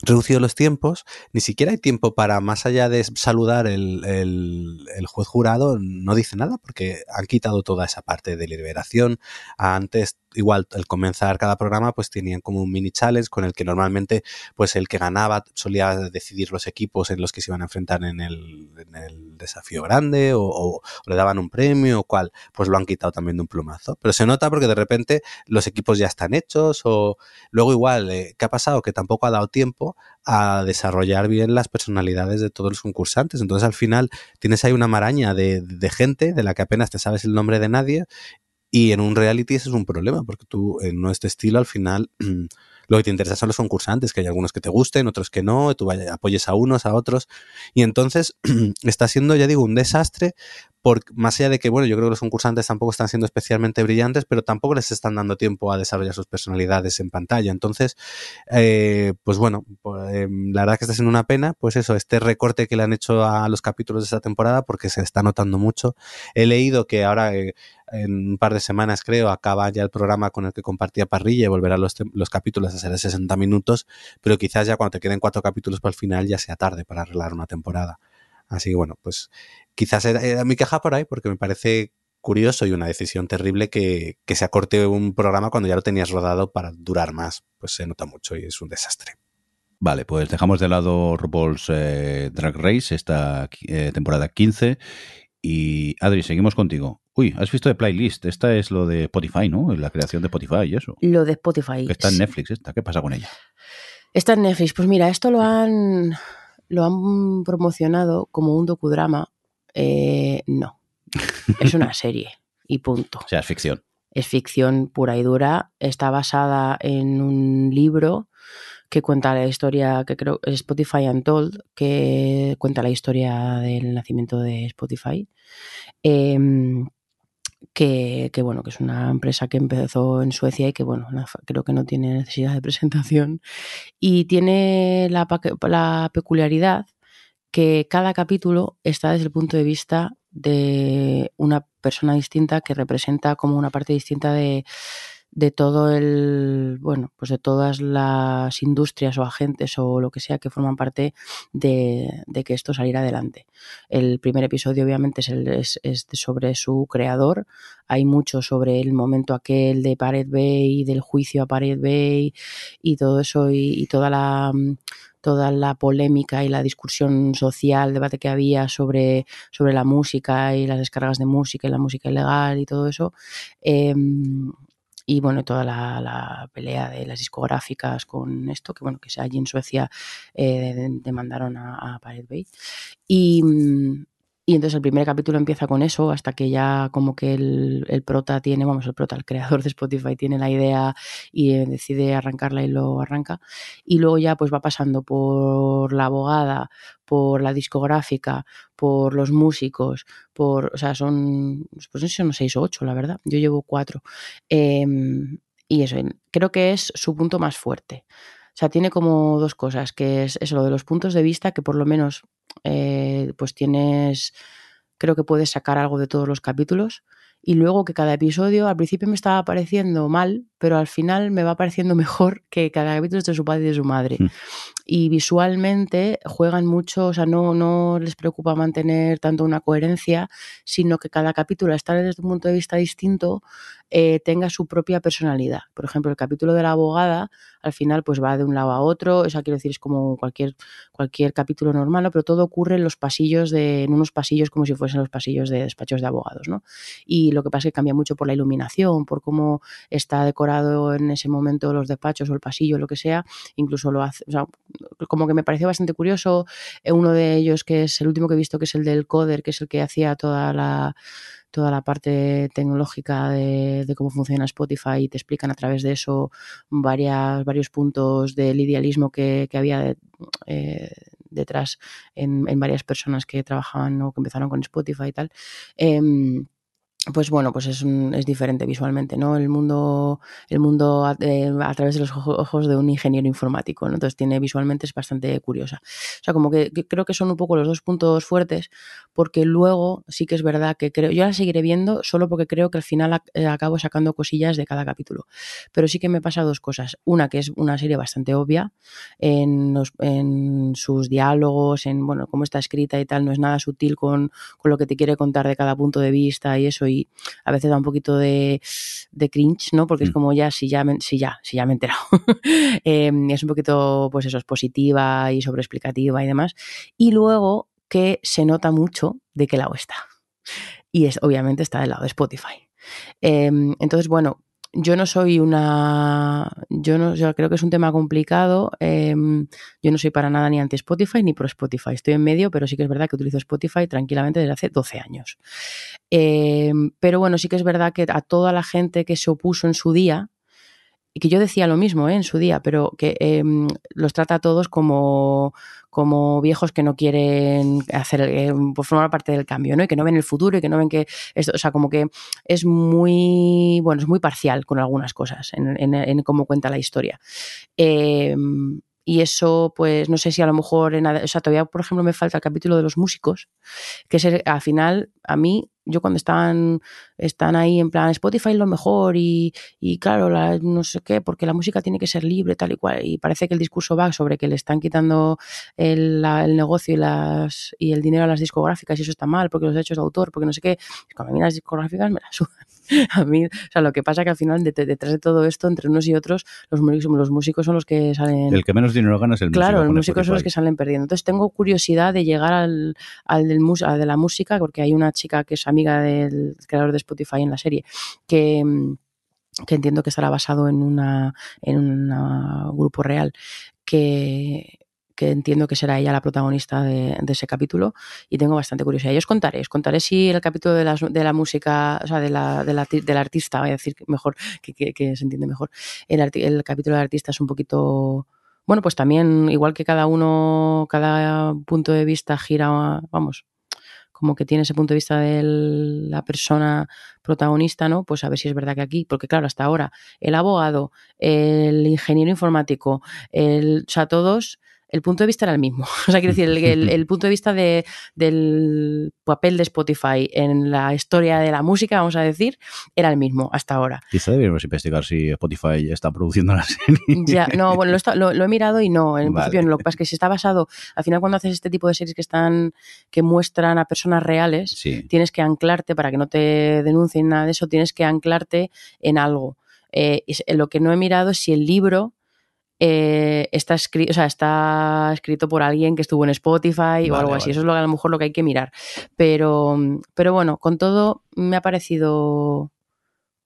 reducido los tiempos, ni siquiera hay tiempo para, más allá de saludar el, el, juez jurado, no dice nada porque han quitado toda esa parte de liberación. Antes igual al comenzar cada programa pues tenían como un mini challenge con el que normalmente pues el que ganaba solía decidir los equipos en los que se iban a enfrentar en el, en el desafío grande o, le daban un premio o cual pues lo han quitado también de un plumazo pero se nota porque de repente los equipos ya están hechos o luego igual eh, ¿qué ha pasado? que tampoco ha dado tiempo a desarrollar bien las personalidades de todos los concursantes entonces al final tienes ahí una maraña de, de gente de la que apenas te sabes el nombre de nadie y en un reality ese es un problema, porque tú en nuestro estilo al final lo que te interesa son los concursantes, que hay algunos que te gusten, otros que no, tú apoyes a unos, a otros. Y entonces está siendo, ya digo, un desastre por, más allá de que, bueno, yo creo que los concursantes tampoco están siendo especialmente brillantes, pero tampoco les están dando tiempo a desarrollar sus personalidades en pantalla. Entonces, eh, pues bueno, pues, em, la verdad que está siendo una pena, pues eso, este recorte que le han hecho a los capítulos de esta temporada, porque se está notando mucho. He leído que ahora, eh, en un par de semanas creo, acaba ya el programa con el que compartía parrilla y volverá los, los capítulos a ser de 60 minutos, pero quizás ya cuando te queden cuatro capítulos para el final ya sea tarde para arreglar una temporada. Así que bueno, pues quizás era, mi queja por ahí porque me parece curioso y una decisión terrible que, se acorte un programa cuando ya lo tenías rodado para durar más. Pues se nota mucho y es un desastre. Vale, pues dejamos de lado RuPaul's eh, Drag Race, esta eh, temporada 15. Y Adri, seguimos contigo. Uy, has visto de playlist. Esta es lo de Spotify, ¿no? La creación de Spotify y eso. Lo de Spotify. está en Netflix esta. ¿Qué pasa con ella? Está en Netflix. Pues mira, esto lo han lo han promocionado como un docudrama. Eh, no, es una serie y punto. O sea, es ficción. Es ficción pura y dura. Está basada en un libro que cuenta la historia, que creo es Spotify Untold, que cuenta la historia del nacimiento de Spotify. Em, que, bueno, que es una empresa que empezó en Suecia y que bueno, creo que no tiene necesidad de presentación. Y tiene la, la peculiaridad que cada capítulo está desde el punto de vista de una persona distinta que representa como una parte distinta de, de todo el, bueno, pues de todas las industrias o agentes o lo que sea que forman parte de, que esto saliera adelante. El primer episodio obviamente es, el, es, sobre su creador, hay mucho sobre el momento aquel de Pared Bay, del juicio a Pared Bay y todo eso y, toda la toda la polémica y la discusión social, debate que había sobre, sobre la música y las descargas de música y la música ilegal y todo eso. Em, y bueno, toda la, pelea de las discográficas con esto, que bueno, que allí en Suecia eh, demandaron a, a Pirate Bay. Y, y entonces el primer capítulo empieza con eso, hasta que ya como que el, el, prota tiene, vamos, el prota, el creador de Spotify tiene la idea y eh, decide arrancarla y lo arranca. Y luego ya pues va pasando por la abogada, por la discográfica, por los músicos, por, o sea, son, pues no sé son seis o ocho, la verdad. Yo llevo cuatro. Eh, y eso, creo que es su punto más fuerte. Sea, tiene como dos cosas, que es eso, lo de los puntos de vista, que por lo menos eh, pues tienes, creo que puedes sacar algo de todos los capítulos. Y luego que cada episodio al principio me estaba pareciendo mal, pero al final me va pareciendo mejor que cada capítulo es de su padre y de su madre. Mm. Y visualmente juegan mucho, o sea, no, no les preocupa mantener tanto una coherencia, sino que cada capítulo, al estar desde un punto de vista distinto, eh, tenga su propia personalidad. Por ejemplo, el capítulo de la abogada, al final, pues va de un lado a otro, o sea, quiero decir, es como cualquier, cualquier capítulo normal, ¿no? pero todo ocurre en los pasillos de, en unos pasillos como si fuesen los pasillos de despachos de abogados, ¿no? Y lo que pasa es que cambia mucho por la iluminación, por cómo está decorado en ese momento los despachos o el pasillo, lo que sea, incluso lo hace, o sea, como que me pareció bastante curioso. Eh, uno de ellos, que es el último que he visto, que es el del coder, que es el que hacía toda la toda la parte tecnológica de, cómo funciona Spotify y te explican a través de eso varias, varios puntos del idealismo que, que había eh, detrás en, en, varias personas que trabajaban o que empezaron con Spotify y tal. Eh, pues bueno, pues es, un, es diferente visualmente, ¿no? El mundo, el mundo a, eh, través de los ojos de un ingeniero informático, ¿no? Entonces tiene visualmente es bastante curiosa. O sea, como que, creo que son un poco los dos puntos fuertes, porque luego sí que es verdad que creo, yo la seguiré viendo solo porque creo que al final eh, acabo sacando cosillas de cada capítulo. Pero sí que me pasa dos cosas. Una, que es una serie bastante obvia en, los, en sus diálogos, en, bueno, cómo está escrita y tal, no es nada sutil con, con lo que te quiere contar de cada punto de vista y eso. A veces da un poquito de, de cringe, ¿no? Porque mm. es como ya, si ya, me, si ya, si ya me he enterado. eh, es un poquito, pues eso, es positiva y sobreexplicativa y demás. Y luego que se nota mucho de qué lado está. Y es, obviamente está del lado de Spotify. Eh, entonces, bueno, yo no soy una. Yo no yo creo que es un tema complicado. Eh, yo no soy para nada ni anti Spotify ni pro Spotify. Estoy en medio, pero sí que es verdad que utilizo Spotify tranquilamente desde hace 12 años. Eh, pero bueno, sí que es verdad que a toda la gente que se opuso en su día, y que yo decía lo mismo ¿eh? en su día, pero que eh, los trata a todos como, como viejos que no quieren hacer eh, pues formar parte del cambio, ¿no? Y que no ven el futuro y que no ven que esto, o sea, como que es muy, bueno, es muy parcial con algunas cosas en, cómo cuenta la historia. Eh, y eso, pues, no sé si a lo mejor, en, o sea, todavía, por ejemplo, me falta el capítulo de los músicos, que es, al final, a mí, yo cuando están, están ahí en plan Spotify es lo mejor y, y claro, la, no sé qué, porque la música tiene que ser libre, tal y cual, y parece que el discurso va sobre que le están quitando el, la, el negocio y, las, y el dinero a las discográficas y eso está mal, porque los derechos de autor, porque no sé qué, cuando a mí las discográficas me la sudan. A mí, o sea, lo que pasa que al final de, de, detrás de todo esto, entre unos y otros, los, los músicos son los que salen... El que menos dinero gana es el claro, músico. Claro, los músicos son los que salen perdiendo. Entonces tengo curiosidad de llegar al, al, del, al de la música, porque hay una chica que es amiga del creador de Spotify en la serie, que que entiendo que estará basado en una en un grupo real que que entiendo que será ella la protagonista de, ese capítulo y tengo bastante curiosidad. Y os contaré, os contaré si el capítulo de la, de la música, o sea, de la, de la, del artista, voy a decir mejor, que, que, que se entiende mejor, el, el capítulo del artista es un poquito bueno, pues también, igual que cada uno, cada punto de vista gira, vamos, como que tiene ese punto de vista de la persona protagonista, ¿no? Pues a ver si es verdad que aquí, porque claro, hasta ahora, el abogado, el ingeniero informático, el, o sea, todos el punto de vista era el mismo. O sea, quiero decir, el, el, el punto de vista de, del papel de Spotify en la historia de la música, vamos a decir, era el mismo hasta ahora. Quizá deberíamos investigar si Spotify está produciendo la serie. Ya, no, bueno, lo, está, lo, lo he mirado y no. En vale. principio, lo que pasa es que si está basado, al final cuando haces este tipo de series que están, que muestran a personas reales, sí. tienes que anclarte para que no te denuncien nada de eso, tienes que anclarte en algo. Eh, lo que no he mirado es si el libro eh, está, escri- o sea, está escrito por alguien que estuvo en Spotify o algo así. vale. Eso es lo, que a lo mejor lo que hay que mirar. Pero, pero bueno, con todo me ha parecido...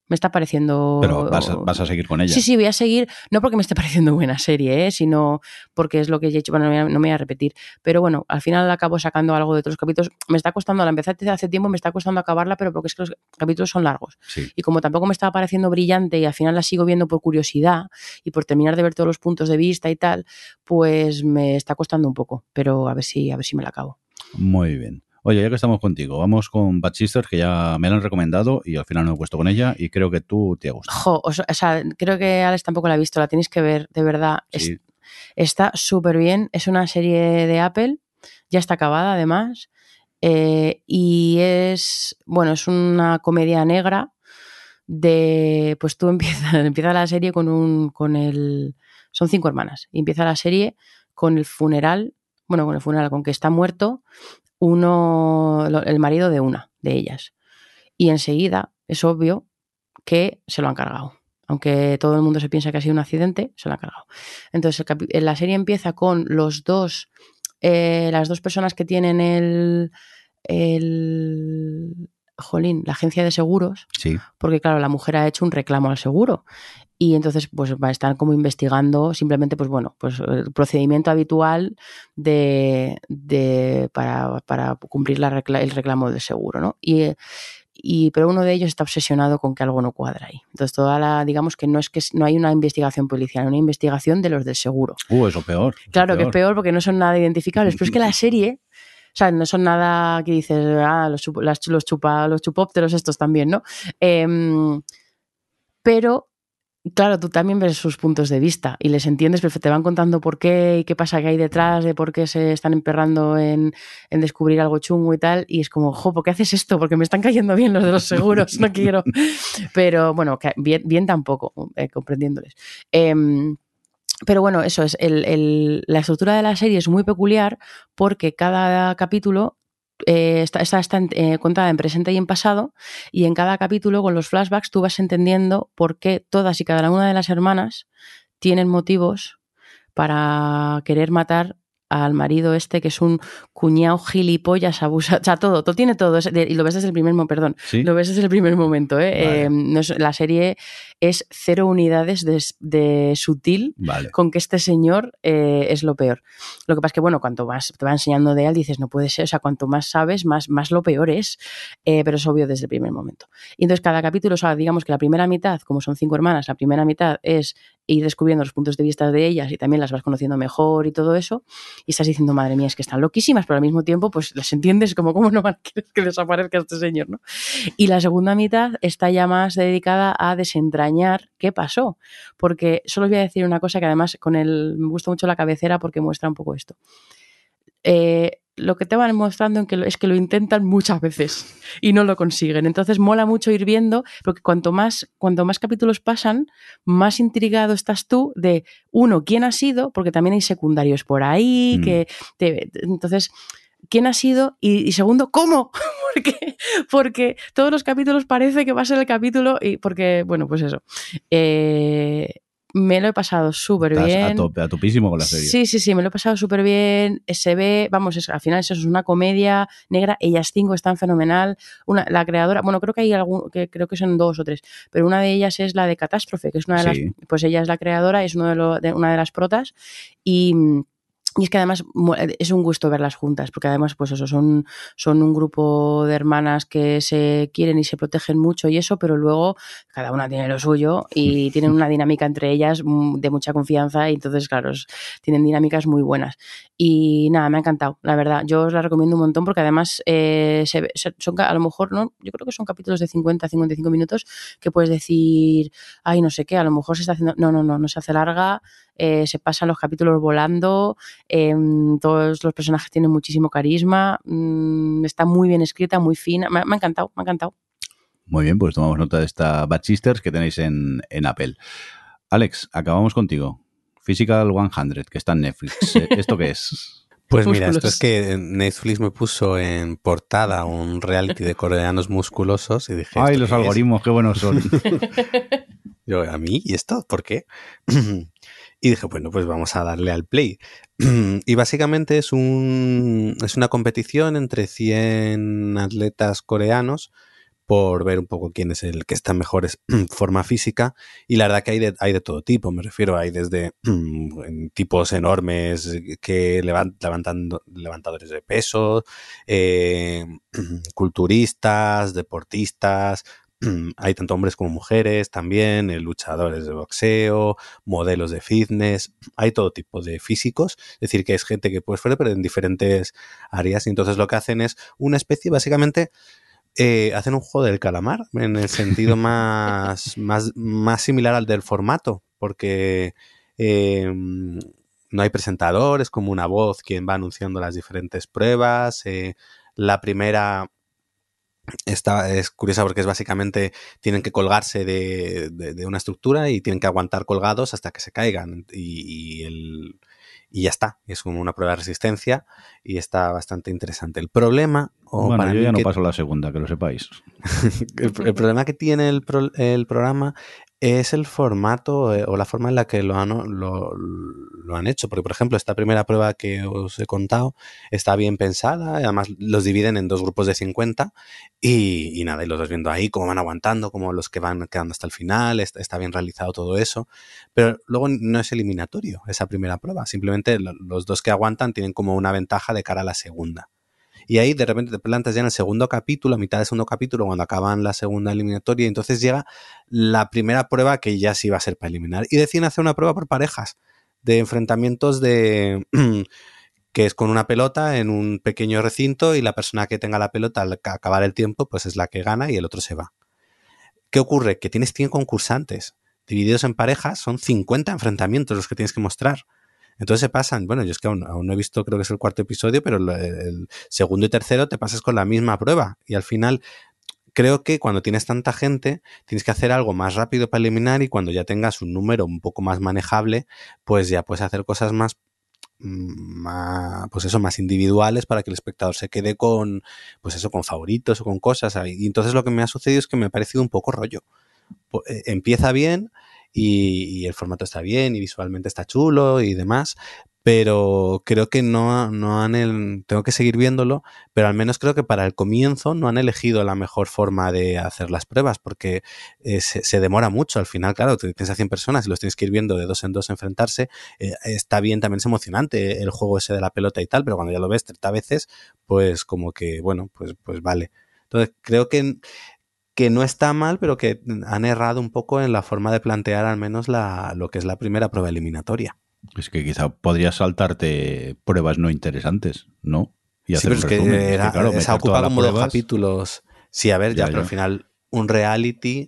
Me está pareciendo... Pero vas a, vas a seguir con ella. Sí, sí, voy a seguir, no porque me esté pareciendo buena serie, ¿eh? sino porque es lo que ya he hecho, bueno, no me, voy a- no me voy a repetir, pero bueno, al final acabo sacando algo de otros capítulos. Me está costando, la empecé hace tiempo, me está costando acabarla, pero porque es que los capítulos son largos. Sí. Y como tampoco me estaba pareciendo brillante y al final la sigo viendo por curiosidad y por terminar de ver todos los puntos de vista y tal, pues me está costando un poco, pero a ver si, a ver si me la acabo. Muy bien. Oye, ya que estamos contigo, vamos con Bad Sisters, que ya me la han recomendado y al final no he puesto con ella y creo que tú te ha gustado. Jo, o sea, creo que Alex tampoco la ha visto, la tenéis que ver, de verdad. Es- Sí. Está súper bien. Es una serie de Apple. Ya está acabada, además. Eh, y es, bueno, es una comedia negra de, pues tú empiezas, empieza la serie con un, con el, son cinco hermanas. Y empieza la serie con el funeral, bueno, con el funeral, con que está muerto uno, el marido de una de ellas. Y enseguida es obvio que se lo han cargado. Aunque todo el mundo se piensa que ha sido un accidente, se lo han cargado. Entonces, el la serie empieza con los dos, eh, las dos personas que tienen el, el, jolín, la agencia de seguros, Sí. porque claro, la mujer ha hecho un reclamo al seguro y entonces pues estar como investigando simplemente pues bueno, pues el procedimiento habitual de, de para, para cumplir la recla- el reclamo del seguro, ¿no? Y, eh, y pero uno de ellos está obsesionado con que algo no cuadra ahí. Entonces toda la digamos que no es que no hay una investigación policial, una investigación de los del seguro. Uh, eso peor. eso Claro que es peor porque no son nada identificables, pero es que la serie, o sea, no son nada que dices, ah, los, chup- las- los, chupa, los chupópteros estos también, ¿no? Em, pero, claro, tú también ves sus puntos de vista y les entiendes, pero te van contando por qué y qué pasa que hay detrás, de por qué se están emperrando en, en descubrir algo chungo y tal, y es como, jo, ¿por qué haces esto? Porque me están cayendo bien los de los seguros, no quiero. Pero bueno, bien, bien tampoco, eh, comprendiéndoles. Em, pero bueno, eso es. El, el- la estructura de la serie es muy peculiar porque cada capítulo eh, está, está, está eh, contada en presente y en pasado, y en cada capítulo, con los flashbacks, tú vas entendiendo por qué todas y cada una de las hermanas tienen motivos para querer matar al marido este, que es un cuñado gilipollas, abusa, o sea, todo, todo tiene todo, y lo ves desde el primer momento, perdón, Sí. lo ves desde el primer momento, ¿eh? Vale. Eh, no es- la serie es cero unidades de, de sutil Vale. con que este señor eh, es lo peor. Lo que pasa es que, bueno, cuanto más te va enseñando de él, dices, no puede ser, o sea, cuanto más sabes, más, más lo peor es, Eh, pero es obvio desde el primer momento. Y entonces cada capítulo, o sea, digamos que la primera mitad, como son cinco hermanas, la primera mitad es ir descubriendo los puntos de vista de ellas y también las vas conociendo mejor y todo eso, y estás diciendo, madre mía, es que están loquísimas, pero al mismo tiempo, pues las entiendes como, ¿cómo no querer que desaparezca este señor, no? Y la segunda mitad está ya más dedicada a desentrañar qué pasó. Porque solo os voy a decir una cosa que además con el, me gusta mucho la cabecera porque muestra un poco esto. Eh, lo que te van mostrando es que lo intentan muchas veces y no lo consiguen. Entonces mola mucho ir viendo, porque cuanto más, cuanto más capítulos pasan, más intrigado estás tú de, uno, quién ha sido, porque también hay secundarios por ahí, Mm. que te- entonces, quién ha sido y, y segundo, cómo, porque, porque todos los capítulos parece que va a ser el capítulo y porque, bueno, pues eso. Eh, me lo he pasado súper bien. a, tope, a topísimo con la serie. Sí, sí, sí, me lo he pasado súper bien. Se ve, vamos, es- al final eso es una comedia negra. Ellas cinco están fenomenal. Una, la creadora, bueno, creo que hay algún, que creo que son dos o tres, pero una de ellas es la de Catástrofe, que es una de Sí. las, pues ella es la creadora, es uno de, lo- de- una de las protas y y es que además mu- es un gusto verlas juntas, porque además, pues eso, son, son un grupo de hermanas que se quieren y se protegen mucho y eso, pero luego cada una tiene lo suyo y tienen una dinámica entre ellas de mucha confianza y entonces, claro, tienen dinámicas muy buenas. Y nada, me ha encantado, la verdad. Yo os la recomiendo un montón porque además eh, se son, a lo mejor, ¿no? Yo creo que son capítulos de 50, 55 minutos que puedes decir, ay, no sé qué, a lo mejor se está haciendo. No, no, no, no se hace larga, eh, se pasan los capítulos volando, em, todos los personajes tienen muchísimo carisma, mm, está muy bien escrita, muy fina. Me, ha- me ha encantado, me ha encantado. Muy bien, pues tomamos nota de esta Bad Sisters que tenéis en, en Apple. Alex, acabamos contigo. Physical 100, que está en Netflix. Eh, ¿Esto qué es? Pues mira, esto es que Netflix me puso en portada un reality de coreanos musculosos y dije... Ay, ¿esto los qué es? algoritmos, qué buenos son. Yo, ¿a mí? ¿Y esto? ¿Por qué? y dije, bueno, pues vamos a darle al play. y básicamente es, un, es una competición entre 100 atletas coreanos por ver un poco quién es el que está en mejor forma física. Y la verdad que hay de, hay de todo tipo, me refiero, hay desde tipos enormes que levantan levantadores de peso, eh, culturistas, deportistas, hay tanto hombres como mujeres también, eh, luchadores de boxeo, modelos de fitness, hay todo tipo de físicos, es decir, que es gente que puede ser, pero en diferentes áreas. Y entonces lo que hacen es una especie, básicamente, eh, hacen un juego del calamar, en el sentido más, más, más similar al del formato, porque em, no hay presentadores, como una voz quien va anunciando las diferentes pruebas. Eh, la primera esta es curiosa porque es básicamente tienen que colgarse de, de, una estructura y tienen que aguantar colgados hasta que se caigan y, el, y ya está. Es como una prueba de resistencia y está bastante interesante. El problema... bueno, yo ya no paso la segunda, que lo sepáis. el, el, problema que tiene el, pro, el programa es el formato eh, o la forma en la que lo han, lo, han hecho. Porque, por ejemplo, esta primera prueba que os he contado está bien pensada, además los dividen en dos grupos de 50 y, y nada, y los vas viendo ahí, cómo van aguantando, como los que van quedando hasta el final, está, está, bien realizado todo eso. Pero luego no es eliminatorio esa primera prueba, simplemente los dos que aguantan tienen como una ventaja de cara a la segunda. Y ahí de repente te plantas ya en el segundo capítulo, a mitad del segundo capítulo, cuando acaban la segunda eliminatoria, y entonces llega la primera prueba que ya sí va a ser para eliminar. Y deciden hacer una prueba por parejas de enfrentamientos de... que es con una pelota en un pequeño recinto y la persona que tenga la pelota al acabar el tiempo pues es la que gana y el otro se va. ¿Qué ocurre? Que tienes 100 concursantes divididos en parejas, son 50 enfrentamientos los que tienes que mostrar. Entonces se pasan, bueno, yo es que aún, no he visto, creo que es el cuarto episodio, pero el, segundo y tercero te pasas con la misma prueba y al final creo que cuando tienes tanta gente, tienes que hacer algo más rápido para eliminar y cuando ya tengas un número un poco más manejable, pues ya puedes hacer cosas más, mm, más pues eso, más individuales para que el espectador se quede con, pues eso, con favoritos o con cosas. Y entonces lo que me ha sucedido es que me ha parecido un poco rollo. Eh, empieza bien, y, el formato está bien y visualmente está chulo y demás, pero creo que no, no han, tengo que seguir viéndolo, pero al menos creo que para el comienzo no han elegido la mejor forma de hacer las pruebas, porque eh, se, demora mucho. Al final, claro, tienes a 100 personas y los tienes que ir viendo de dos en dos enfrentarse. Eh, está bien, también es emocionante el juego ese de la pelota y tal, pero cuando ya lo ves 30 veces, pues como que, bueno, pues, pues vale. Entonces, creo que que no está mal, pero que han errado un poco en la forma de plantear al menos la, lo que es la primera prueba eliminatoria. Es que quizá podrías saltarte pruebas no interesantes, ¿no? Y hacer sí, pero es que era, claro, esa ocupa como dos capítulos. Sí, a ver, ya, ya, pero al final un reality,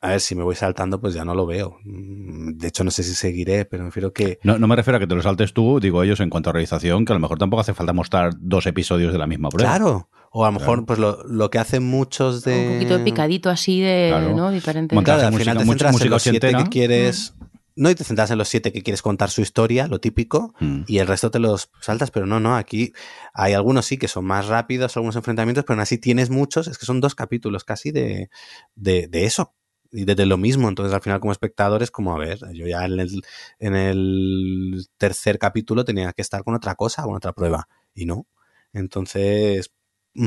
a ver, si me voy saltando, pues ya no lo veo. Mm, de hecho, no sé si seguiré, pero me refiero que... No, no me refiero a que te lo saltes tú, digo ellos en cuanto a realización, que a lo mejor tampoco hace falta mostrar dos episodios de la misma prueba. Claro, o a lo mejor, claro. pues lo, lo, que hacen muchos de. Un poquito de picadito así de. Claro. ¿no? Diferente. Claro, al final te centras en los siete que quieres. Mm. No, y te centras en los siete que quieres contar su historia, lo típico, mm. y el resto te los saltas, pero no, no, aquí hay algunos sí que son más rápidos, algunos enfrentamientos, pero aún así tienes muchos, es que son dos capítulos casi de, de, de eso, y desde lo mismo. Entonces, al final, como espectador, es como, a ver, yo ya en el, en el tercer capítulo tenía que estar con otra cosa, con otra prueba, y no. Entonces, mm,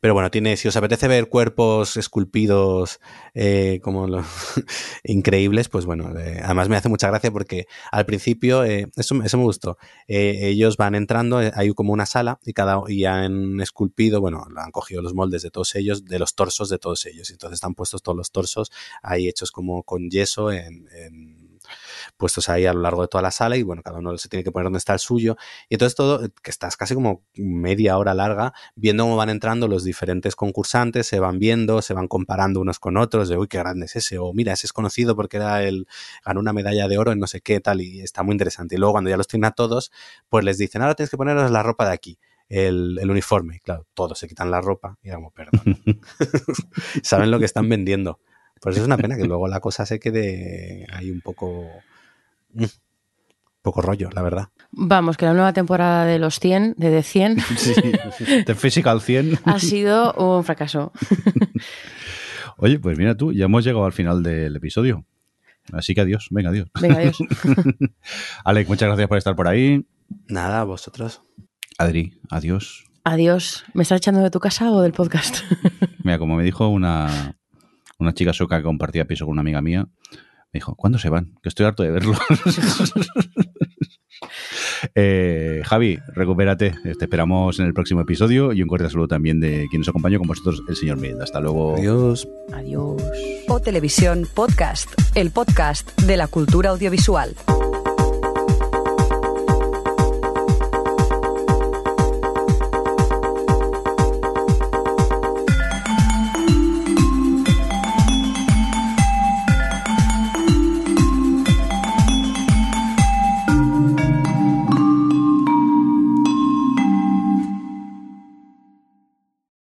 pero bueno, tiene, si os apetece ver cuerpos esculpidos eh, como los increíbles, pues bueno, eh, además me hace mucha gracia porque al principio, eh, eso, me gustó, eh, ellos van entrando, eh, hay como una sala y cada y han esculpido, bueno, han cogido los moldes de todos ellos, de los torsos de todos ellos, entonces están puestos todos los torsos ahí hechos como con yeso en, en puestos ahí a lo largo de toda la sala y bueno, cada uno se tiene que poner donde está el suyo. Y entonces todo, que estás casi como media hora larga viendo cómo van entrando los diferentes concursantes, se van viendo, se van comparando unos con otros, de uy, qué grande es ese, o mira, ese es conocido porque era el, ganó una medalla de oro en no sé qué tal, y está muy interesante. Y luego cuando ya los tienen a todos, pues les dicen, ahora tienes que poneros la ropa de aquí. El, el, uniforme. Claro, todos se quitan la ropa y como, perdón. Saben lo que están vendiendo. Pues es una pena que luego la cosa se quede ahí un poco poco rollo, la verdad. Vamos, que la nueva temporada de los 100, de The 100, sí, de Physical 100, ha sido un fracaso. Oye, pues mira tú, ya hemos llegado al final del episodio. Así que adiós, venga, adiós. Venga, adiós. Alex, muchas gracias por estar por ahí. Nada, vosotros. Adri, adiós. Adiós. ¿Me estás echando de tu casa o del podcast? Mira, como me dijo una, una chica sueca que compartía piso con una amiga mía, me dijo, ¿cuándo se van? Que estoy harto de verlo. Eh, Javi, recupérate. Te esperamos en el próximo episodio y un cordial saludo también de quien nos acompañó con vosotros, el señor Mid. Hasta luego. Adiós. Adiós. O Televisión Podcast, el podcast de la cultura audiovisual.